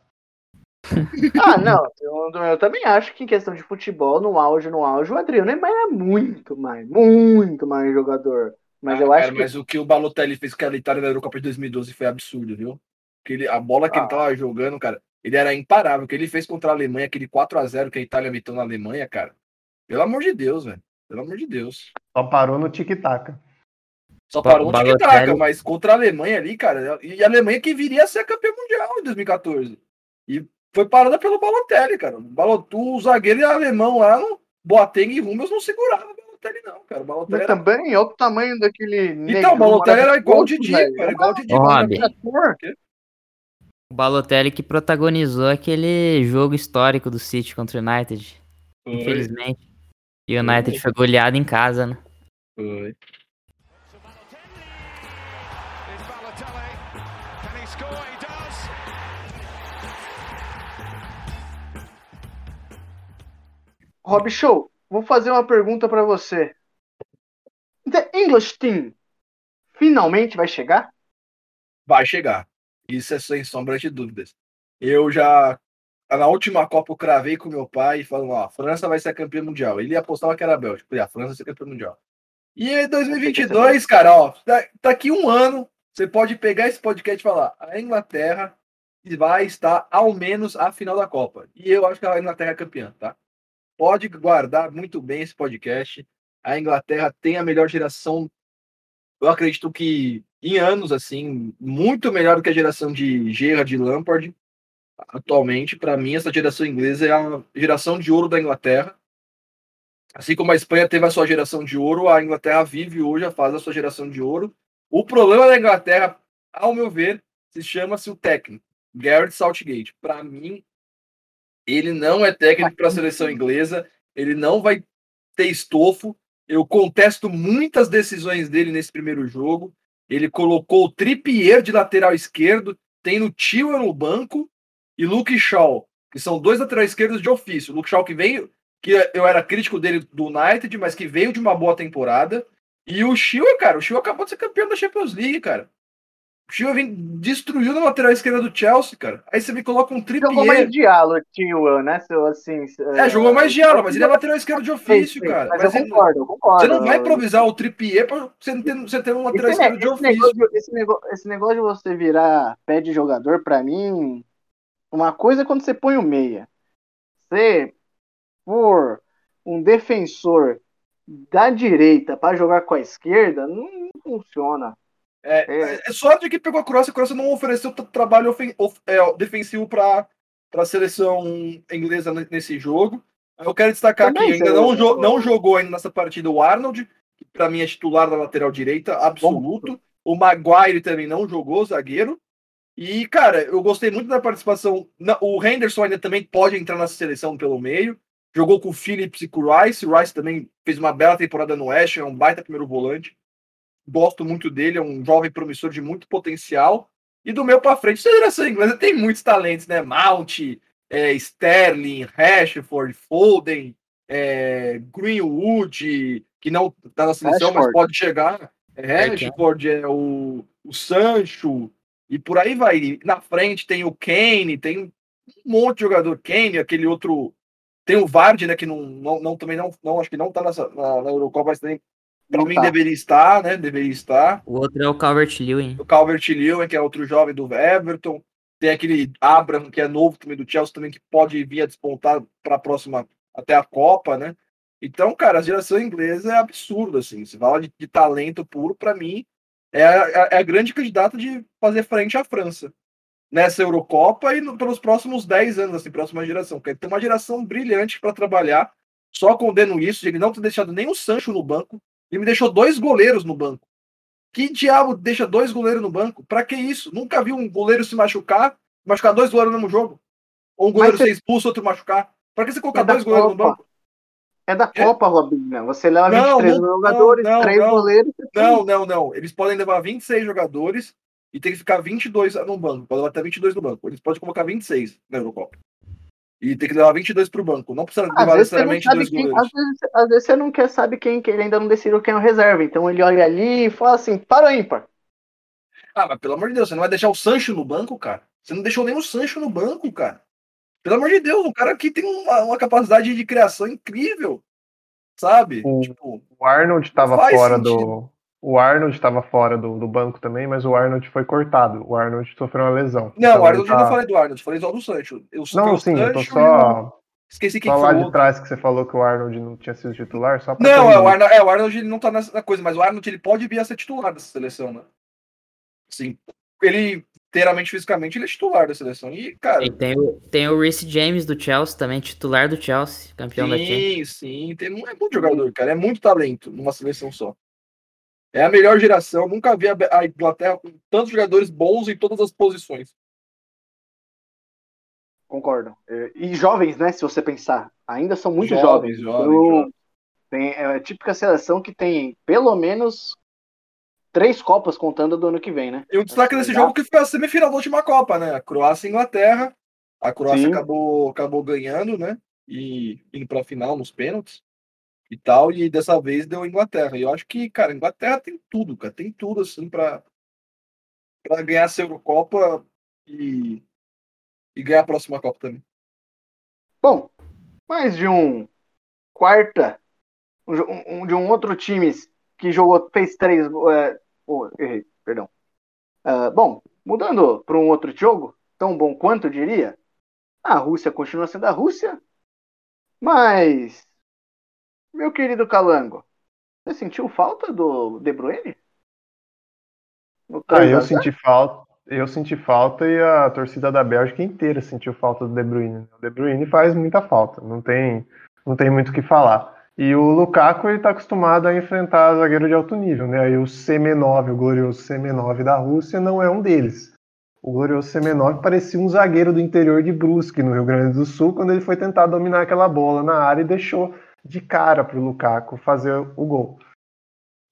ah, não, eu, eu, também acho que em questão de futebol, no auge, no auge, o Adriano é, é muito mais, muito mais jogador. Mas ah, eu acho cara, que... Mas o que o Balotelli fez com a Itália na Eurocopa de 2012 foi absurdo, viu? Que ele, a bola que ah. ele tava jogando, cara, ele era imparável. O que ele fez contra a Alemanha, aquele 4 a 0 que a Itália meteu na Alemanha, cara, pelo amor de Deus, velho. Pelo amor de Deus. Só parou no tic-tac. Só parou no tic-tac, mas contra a Alemanha ali, cara. E a Alemanha que viria a ser campeã mundial em 2014. E foi parada pelo Balotelli, cara. O, Balotelli, o zagueiro alemão lá Boateng e Hummels não seguravam o Balotelli, não, cara. O Balotelli era... também, olha o tamanho daquele. Então, o Balotelli era igual o Didi, velho. era igual o Didi. Rob. O Balotelli que protagonizou aquele jogo histórico do City contra o United. Foi, Infelizmente. E o United foi goleado em casa, né? foi. Rob Show, vou fazer uma pergunta pra você. The English Team finalmente vai chegar? Vai chegar. Isso é sem sombra de dúvidas. Eu já. Na última Copa eu cravei com meu pai falando, ó, a França vai ser campeã mundial. Ele apostava que era a Bélgica. Falei, a França vai ser campeã mundial. E em 2022, cara, ó, da- daqui um ano, você pode pegar esse podcast e falar, a Inglaterra vai estar ao menos à final da Copa. E eu acho que a Inglaterra é campeã, tá? Pode guardar muito bem esse podcast. A Inglaterra tem a melhor geração eu acredito que em anos, assim, muito melhor do que a geração de Gerrard e Lampard. Atualmente, para mim, essa geração inglesa é a geração de ouro da Inglaterra. Assim como a Espanha teve a sua geração de ouro, a Inglaterra vive hoje a fase da sua geração de ouro. O problema da Inglaterra, ao meu ver, se chama-se o técnico, Gareth Southgate. Para mim, ele não é técnico para a seleção inglesa, ele não vai ter estofo. Eu contesto muitas decisões dele nesse primeiro jogo. Ele colocou o Trippier de lateral esquerdo, tem no Tio no banco e Luke Shaw, que são dois laterais esquerdos de ofício. Luke Shaw que veio, que eu era crítico dele do United, mas que veio de uma boa temporada. E o Chilwell, cara, o Chilwell acabou de ser campeão da Champions League, cara. O Chilwell destruiu na lateral esquerda do Chelsea, cara. Aí você me coloca um Jogou mais Trippier. diálogo, tio, né? Seu, assim, É, jogou mais de ala, mas ele é lateral esquerdo de ofício, Sim, sim, cara. Mas, Mas eu ele- concordo, eu concordo. Você não vai improvisar o Trippier pra você ter, você ter um lateral Esse, esquerdo de esse, ofício. negócio, esse, negócio, esse negócio de você virar pé de jogador, pra mim, uma coisa é quando você põe o meia. Você for um defensor da direita pra jogar com a esquerda, não, não funciona. É, É. é só de que pegou a Croácia, a Croácia não ofereceu trabalho ofen- of- é, defensivo para a seleção inglesa ne- nesse jogo. Eu quero destacar Também, que ainda não, jo- não jogou ainda nessa partida o Arnold, que para mim é titular da lateral direita, absoluto. O Maguire também não jogou, zagueiro. E, cara, eu gostei muito da participação. O Henderson ainda também pode entrar nessa seleção pelo meio. Jogou com o Phillips e com o Rice. O Rice também fez uma bela temporada no West, é um baita primeiro volante. Gosto muito dele, é um jovem promissor de muito potencial. E do meu para frente, a geração inglesa tem muitos talentos, né? Mount, é, Sterling, Rashford, Foden, é, Greenwood, que não tá na seleção, mas Rashford. pode chegar. É, Rashford, é o, o Sancho, e por aí vai. E na frente tem o Kane, tem um monte de jogador. Kane, aquele outro. Tem o Vardy, né? Que não, não, não- também não, não, acho que não tá nessa, na, na Eurocopa, mas também, pra Não mim, tá. deveria estar, né? Deveria estar O outro é o Calvert-Lewin. o Calvert-Lewin, que é outro jovem do Everton, tem aquele Abraham, que é novo também do Chelsea, também que pode vir a despontar para a próxima, até a Copa, né? Então, cara, a geração inglesa é absurda, assim, se fala de, de talento puro, para mim, é a, é a grande candidata de fazer frente à França nessa Eurocopa e no, pelos próximos 10 anos, assim, próxima geração, porque tem uma geração brilhante para trabalhar, só condeno isso, de ele não ter deixado nem o Sancho no banco, e me deixou dois goleiros no banco. Que diabo deixa dois goleiros no banco? Pra que isso? Nunca vi um goleiro se machucar, machucar dois goleiros no mesmo jogo. Ou um goleiro você- ser expulso, outro machucar. Pra que você colocar É dois goleiros no banco? É da Copa, Robinho. Você leva Não, 23 não, jogadores, não, 3 não. goleiros. Não, não, não. Eles podem levar 26 jogadores e tem que ficar 22 no banco. Pode levar até 22 no banco. Eles podem colocar 26 na Eurocopa. E tem que levar 22 pro banco. Não precisa Às levar vezes, você não necessariamente dois quem, goleiros. às, vezes, às vezes você não quer saber quem que ele ainda não decidiu quem é o reserva. Então ele olha ali e fala assim: para o ímpar. Ah, mas pelo amor de Deus, você não vai deixar o Sancho no banco, cara? Você não deixou nem o Sancho no banco, cara. Pelo amor de Deus, o cara aqui tem uma, uma capacidade de criação incrível. Sabe? O- Tipo, O Arnold estava fora sentido. do. O Arnold estava fora do, do banco também, mas o Arnold foi cortado. O Arnold sofreu uma lesão. não, Então o Arnold, ele eu tá- não falei do Arnold, eu falei só do Sancho. Eu, Não, o sim, eu tô Sancho e o- só, Esqueci quem só lá o de trás que você falou que o Arnold não tinha sido titular, só pra Não, é, o Arnold, é, o Arnold ele não tá nessa coisa, mas o Arnold ele pode vir a ser titular dessa seleção, né? Sim. Ele inteiramente fisicamente, ele é titular da seleção. E, cara. E tem o, tem o Reece James do Chelsea também, titular do Chelsea, campeão da Champions. Sim, sim. Tem, não é muito jogador, cara. É muito talento numa seleção só. É a melhor geração. Nunca vi a, a Inglaterra com tantos jogadores bons em todas as posições. Concordo. É, E jovens, né? Se você pensar. Ainda são muito Jovens, jovens. jovens, Eu- jovens. Tem, é a típica seleção que tem pelo menos três Copas contando do ano que vem, né? E o destaque desse jogo que foi a semifinal da última Copa, né? A Croácia e Inglaterra. A Croácia Sim. acabou, acabou ganhando, né? E indo pra final nos pênaltis e tal. E dessa vez deu a Inglaterra. E eu acho que, cara, a Inglaterra tem tudo, cara. Tem tudo, assim, pra, pra ganhar essa Eurocopa e, e ganhar a próxima Copa também. Bom, mais de um quarta, um, um- de um outro time que jogou, fez três. É, oh, errei, perdão. Ah, bom, mudando para um outro jogo, tão bom quanto eu diria, a Rússia continua sendo a Rússia, mas, meu querido Calango, você sentiu falta do De Bruyne? Ah, 3 a eu 0? senti falta. Eu senti falta e a torcida da Bélgica inteira sentiu falta do De Bruyne. O De Bruyne faz muita falta, não tem, não tem muito o que falar. E o Lukaku ele tá acostumado a enfrentar zagueiro de alto nível, né? Aí o CM9, o glorioso CM9 da Rússia, não é um deles. O glorioso CM9 parecia um zagueiro do interior de Brusque, no Rio Grande do Sul, quando ele foi tentar dominar aquela bola na área e deixou de cara pro Lukaku fazer o gol.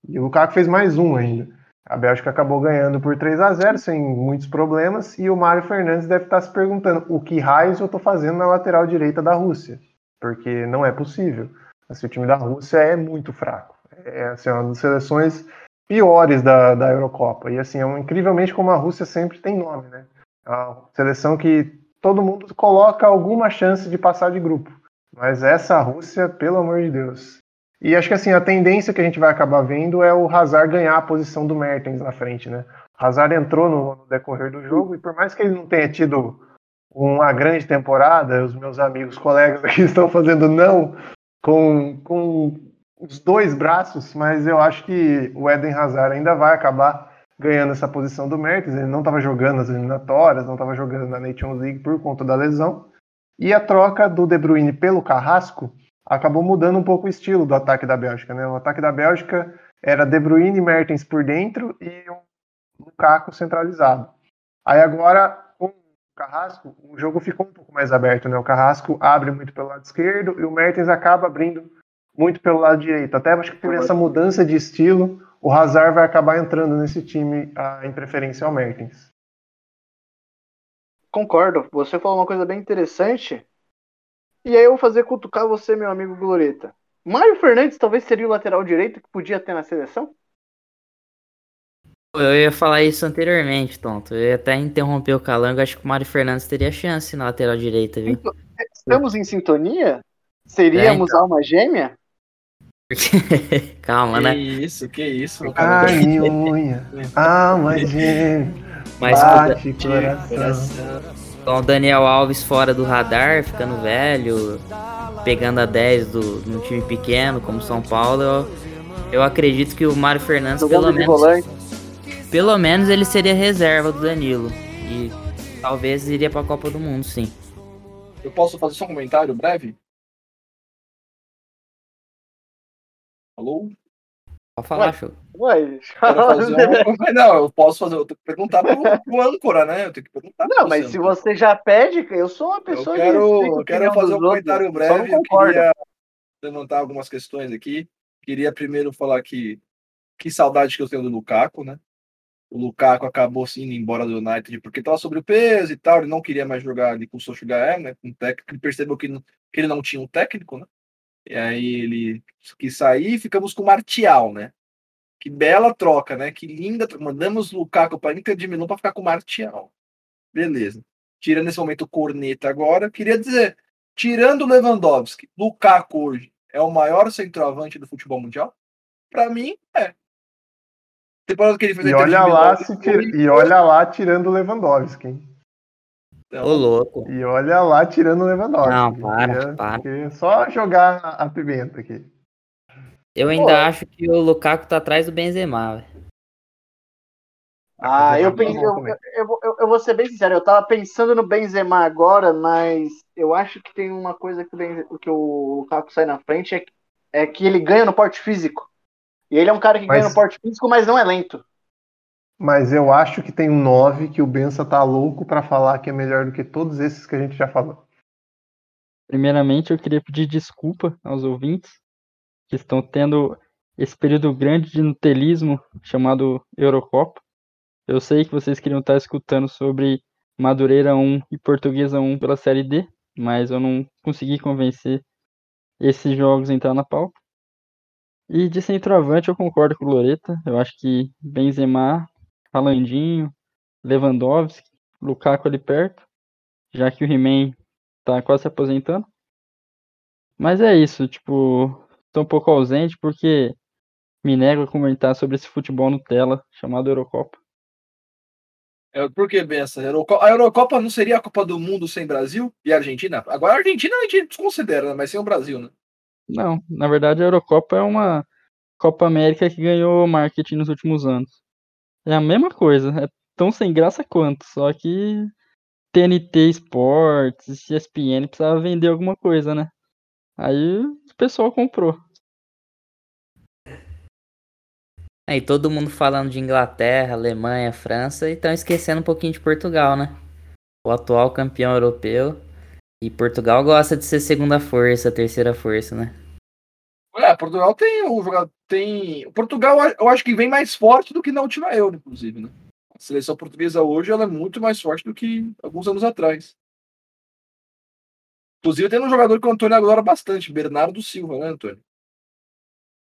E o Lukaku fez mais um ainda. A Bélgica acabou ganhando por 3 a 0 sem muitos problemas, e o Mário Fernandes deve estar se perguntando o que raios eu estou fazendo na lateral direita da Rússia, porque não é possível. Assim, o time da Rússia é muito fraco. É assim, uma das seleções piores da, da Eurocopa. E assim, é um- incrivelmente como a Rússia sempre tem nome, né? É uma seleção que todo mundo coloca alguma chance de passar de grupo. Mas essa Rússia, pelo amor de Deus. E acho que assim, a tendência que a gente vai acabar vendo é o Hazard ganhar a posição do Mertens na frente, né? O Hazard entrou no, no decorrer do jogo e por mais que ele não tenha tido uma grande temporada, os meus amigos, colegas aqui estão fazendo não com, com os dois braços, mas eu acho que o Eden Hazard ainda vai acabar ganhando essa posição do Mertens. Ele não estava jogando as eliminatórias, não estava jogando na Nations League por conta da lesão. E a troca do De Bruyne pelo Carrasco acabou mudando um pouco o estilo do ataque da Bélgica. Né? O ataque da Bélgica era De Bruyne e Mertens por dentro e um Lukaku centralizado. Aí agora, com o Carrasco, o jogo ficou um pouco mais aberto. Né? O Carrasco abre muito pelo lado esquerdo e o Mertens acaba abrindo muito pelo lado direito. Até acho que por essa mudança de estilo, o Hazard vai acabar entrando nesse time ah, em preferência ao Mertens. Concordo. Você falou uma coisa bem interessante. E aí eu vou fazer cutucar você, meu amigo Gloreta. Mário Fernandes talvez seria o lateral direito que podia ter na seleção? Eu ia falar isso anteriormente, tonto. Eu ia até interromper o Calango. Acho que o Mário Fernandes teria chance na lateral direita, viu? Estamos em sintonia? Seríamos É, então. alma gêmea? Calma, que né? isso, que isso, meu cara. Carne, unha, alma gêmea, Mas com o Da- bate coração. com o Daniel Alves fora do radar, ficando velho, pegando a 10 do, num time pequeno como São Paulo, eu, eu acredito que o Mário Fernandes, pelo Jogando menos, volante. pelo menos ele seria reserva do Danilo. E talvez iria pra Copa do Mundo, sim. Eu posso fazer só um comentário breve? Alô? Pode falar, Ué. show. Ué, um... Não, eu posso fazer. Eu tenho que perguntar pro, pro âncora, né? Eu tenho que perguntar Não, mas você, se âncora. você já pede, eu sou uma pessoa de quero, respeito à eu quero fazer um comentário outros, breve. Eu queria levantar algumas questões aqui. Queria primeiro falar que que saudade que eu tenho do Lukaku, né? O Lukaku acabou assim, indo embora do United porque estava sobre o peso e tal. Ele não queria mais jogar ali com o Solskjaer, né? Com o técnico. Ele percebeu que, não- que ele não tinha um técnico, né? E aí ele quis sair e ficamos com o Martial, né? Que bela troca, né? Que linda. Mandamos o Lukaku para Inter de Milão para ficar com o Martial. Beleza. Tirando esse momento o corneta agora, queria dizer, tirando o Lewandowski, Lukaku hoje é o maior centroavante do futebol mundial? Para mim, é. Temporada que ele fez E olha lá, se tira- e olha lá tirando o Lewandowski. hein? Então, Ô, louco. E olha lá tirando o Lewandowski. Não, para, Queria- para. queria só jogar a pimenta aqui. Eu ainda Pô. acho que o Lukaku tá atrás do Benzema, velho. Ah, eu, Benzema pensei, é eu, eu, eu, eu- vou ser bem sincero, eu tava pensando no Benzema agora, mas eu acho que tem uma coisa que o, Benze- que o Lukaku sai na frente, é, que- é que ele ganha no porte físico. E ele é um cara que ganha Mas- no porte físico, mas não é lento. Mas eu acho que tem um 9 que o Bença tá louco pra falar que é melhor do que todos esses que a gente já falou. Primeiramente, eu queria pedir desculpa aos ouvintes que estão tendo esse período grande de nutelismo chamado Eurocopa. Eu sei que vocês queriam estar escutando sobre Madureira 1 e Portuguesa 1 pela Série D, mas eu não consegui convencer esses jogos a entrar na pauta. E de centroavante eu concordo com o Loreta. Eu acho que Benzema, Ralandinho, Lewandowski, Lukaku ali perto, já que o He-Man tá quase se aposentando. Mas é isso, tipo, tô um pouco ausente porque me nego a comentar sobre esse futebol Nutella chamado Eurocopa. É, por que, Benção? A Eurocopa, a Eurocopa não seria a Copa do Mundo sem Brasil e Argentina? Agora a Argentina a gente desconsidera, né? mas sem o Brasil, né? Não, na verdade a Eurocopa é uma Copa América que ganhou marketing nos últimos anos. É a mesma coisa, é tão sem graça quanto, só que TNT Sports, ESPN precisava vender alguma coisa, né? Aí o pessoal comprou. Aí todo mundo falando de Inglaterra, Alemanha, França e estão esquecendo um pouquinho de Portugal, né? O atual campeão europeu. E Portugal gosta de ser segunda força, terceira força, né? É, Portugal tem um jogador. Tem... Portugal eu acho que vem mais forte do que na última Euro, inclusive, né? A seleção portuguesa hoje ela é muito mais forte do que alguns anos atrás. Inclusive tem um jogador que o Antônio adora bastante, Bernardo Silva, né, Antônio?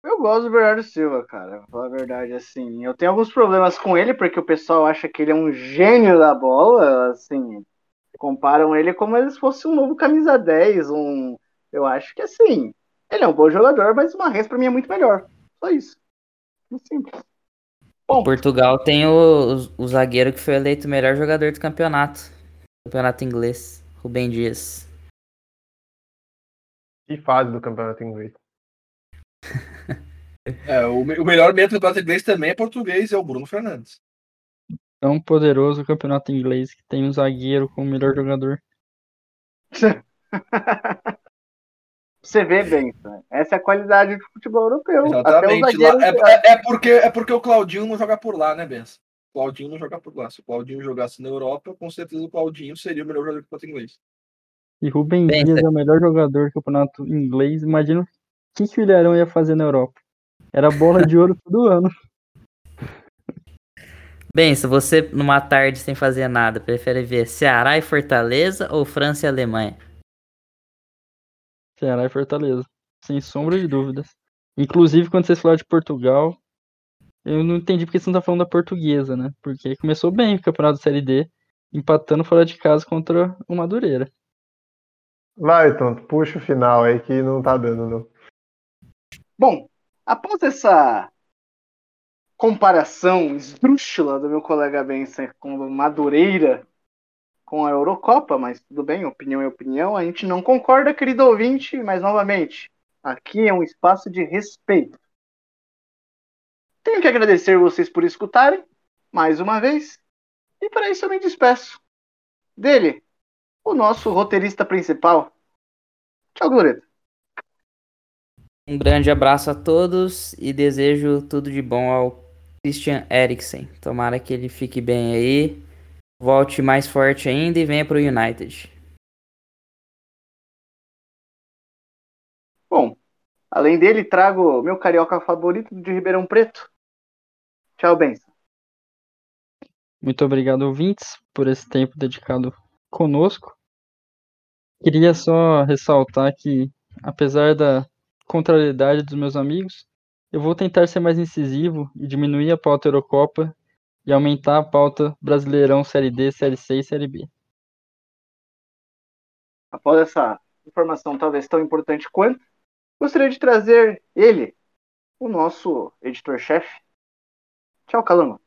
Eu gosto do Bernardo Silva, cara. Pra falar a verdade, assim. Eu tenho alguns problemas com ele, porque o pessoal acha que ele é um gênio da bola, assim. Comparam ele como se fosse um novo camisa 10, um. Eu acho que assim. Ele é um bom jogador, mas o Marres pra mim é muito melhor. Só isso. Muito simples. Bom, Portugal tem o, o, o zagueiro que foi eleito o melhor jogador do campeonato. Campeonato inglês. Rubem Dias. Que fase do campeonato inglês. É, o, o melhor meio do campeonato inglês também é português, é o Bruno Fernandes. Tão poderoso o campeonato inglês que tem um zagueiro como melhor jogador. você vê bem, né? essa é a qualidade do futebol europeu. Exatamente. Lá- é, é- é porque, é porque o Claudinho não joga por lá, né, Benção? O Claudinho não joga por lá. Se o Claudinho jogasse na Europa, com certeza o Claudinho seria o melhor jogador do campeonato inglês. E Rubem Bem, Dias tá- é o melhor jogador do campeonato inglês. Imagina o que, que o Ilharão ia fazer na Europa. Era bola de ouro todo ano. Bem, se você numa tarde sem fazer nada, prefere ver Ceará e Fortaleza ou França e Alemanha? Ceará e Fortaleza. Sem sombra de dúvidas. Inclusive, quando vocês falaram de Portugal, eu não entendi porque você não tá falando da portuguesa, né? Porque começou bem o campeonato da Série D, empatando fora de casa contra o Madureira. Vai, Tonto, puxa o final aí que não tá dando, não. Bom, após essa comparação esdrúxula do meu colega Benson com o Madureira com a Eurocopa, mas tudo bem, opinião é opinião, a gente não concorda, querido ouvinte, mas novamente, aqui é um espaço de respeito. Tenho que agradecer vocês por escutarem, mais uma vez, e para isso eu me despeço dele, o nosso roteirista principal. Tchau, Gloreta. Um grande abraço a todos e desejo tudo de bom ao Christian Eriksen. Tomara que ele fique bem aí, volte mais forte ainda e venha pro United. Bom, além dele, trago meu carioca favorito de Ribeirão Preto. Tchau, Benção. Muito obrigado, ouvintes, por esse tempo dedicado conosco. Queria só ressaltar que, apesar da contrariedade dos meus amigos, eu vou tentar ser mais incisivo e diminuir a pauta Eurocopa e aumentar a pauta Brasileirão Série D, Série C e Série B. Após essa informação talvez tão importante quanto, gostaria de trazer ele, o nosso editor-chefe. Tchau, Calango.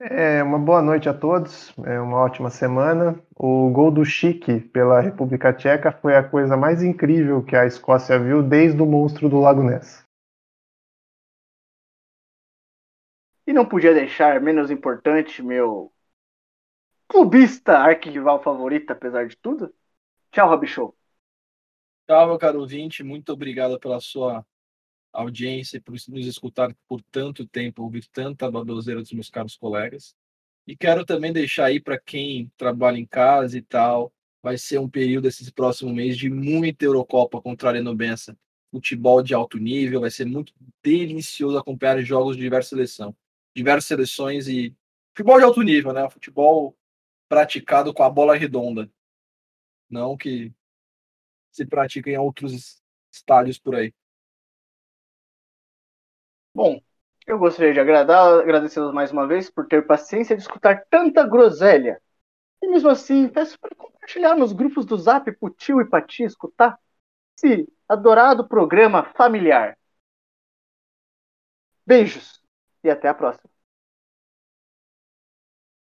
É, uma boa noite a todos, é uma ótima semana. O gol do Chique pela República Tcheca foi a coisa mais incrível que a Escócia viu desde o monstro do Lago Ness. E não podia deixar menos importante meu clubista arquival favorito, apesar de tudo. Tchau, Rob Show. Tchau, meu caro ouvinte. Muito obrigado pela sua audiência, por nos escutar por tanto tempo, ouvir tanta baboseira dos meus caros colegas. E quero também deixar aí para quem trabalha em casa e tal, vai ser um período esse próximo mês de muita Eurocopa contra a Arenobença. Futebol de alto nível, vai ser muito delicioso acompanhar jogos de diversas seleções, diversas seleções e futebol de alto nível, né? Futebol praticado com a bola redonda, não que se pratica em outros estádios por aí. Bom, eu gostaria de agradar, agradecê-los mais uma vez por ter paciência de escutar tanta groselha. E mesmo assim, peço para compartilhar nos grupos do Zap pro tio e tia escutar esse adorado programa familiar. Beijos e até a próxima.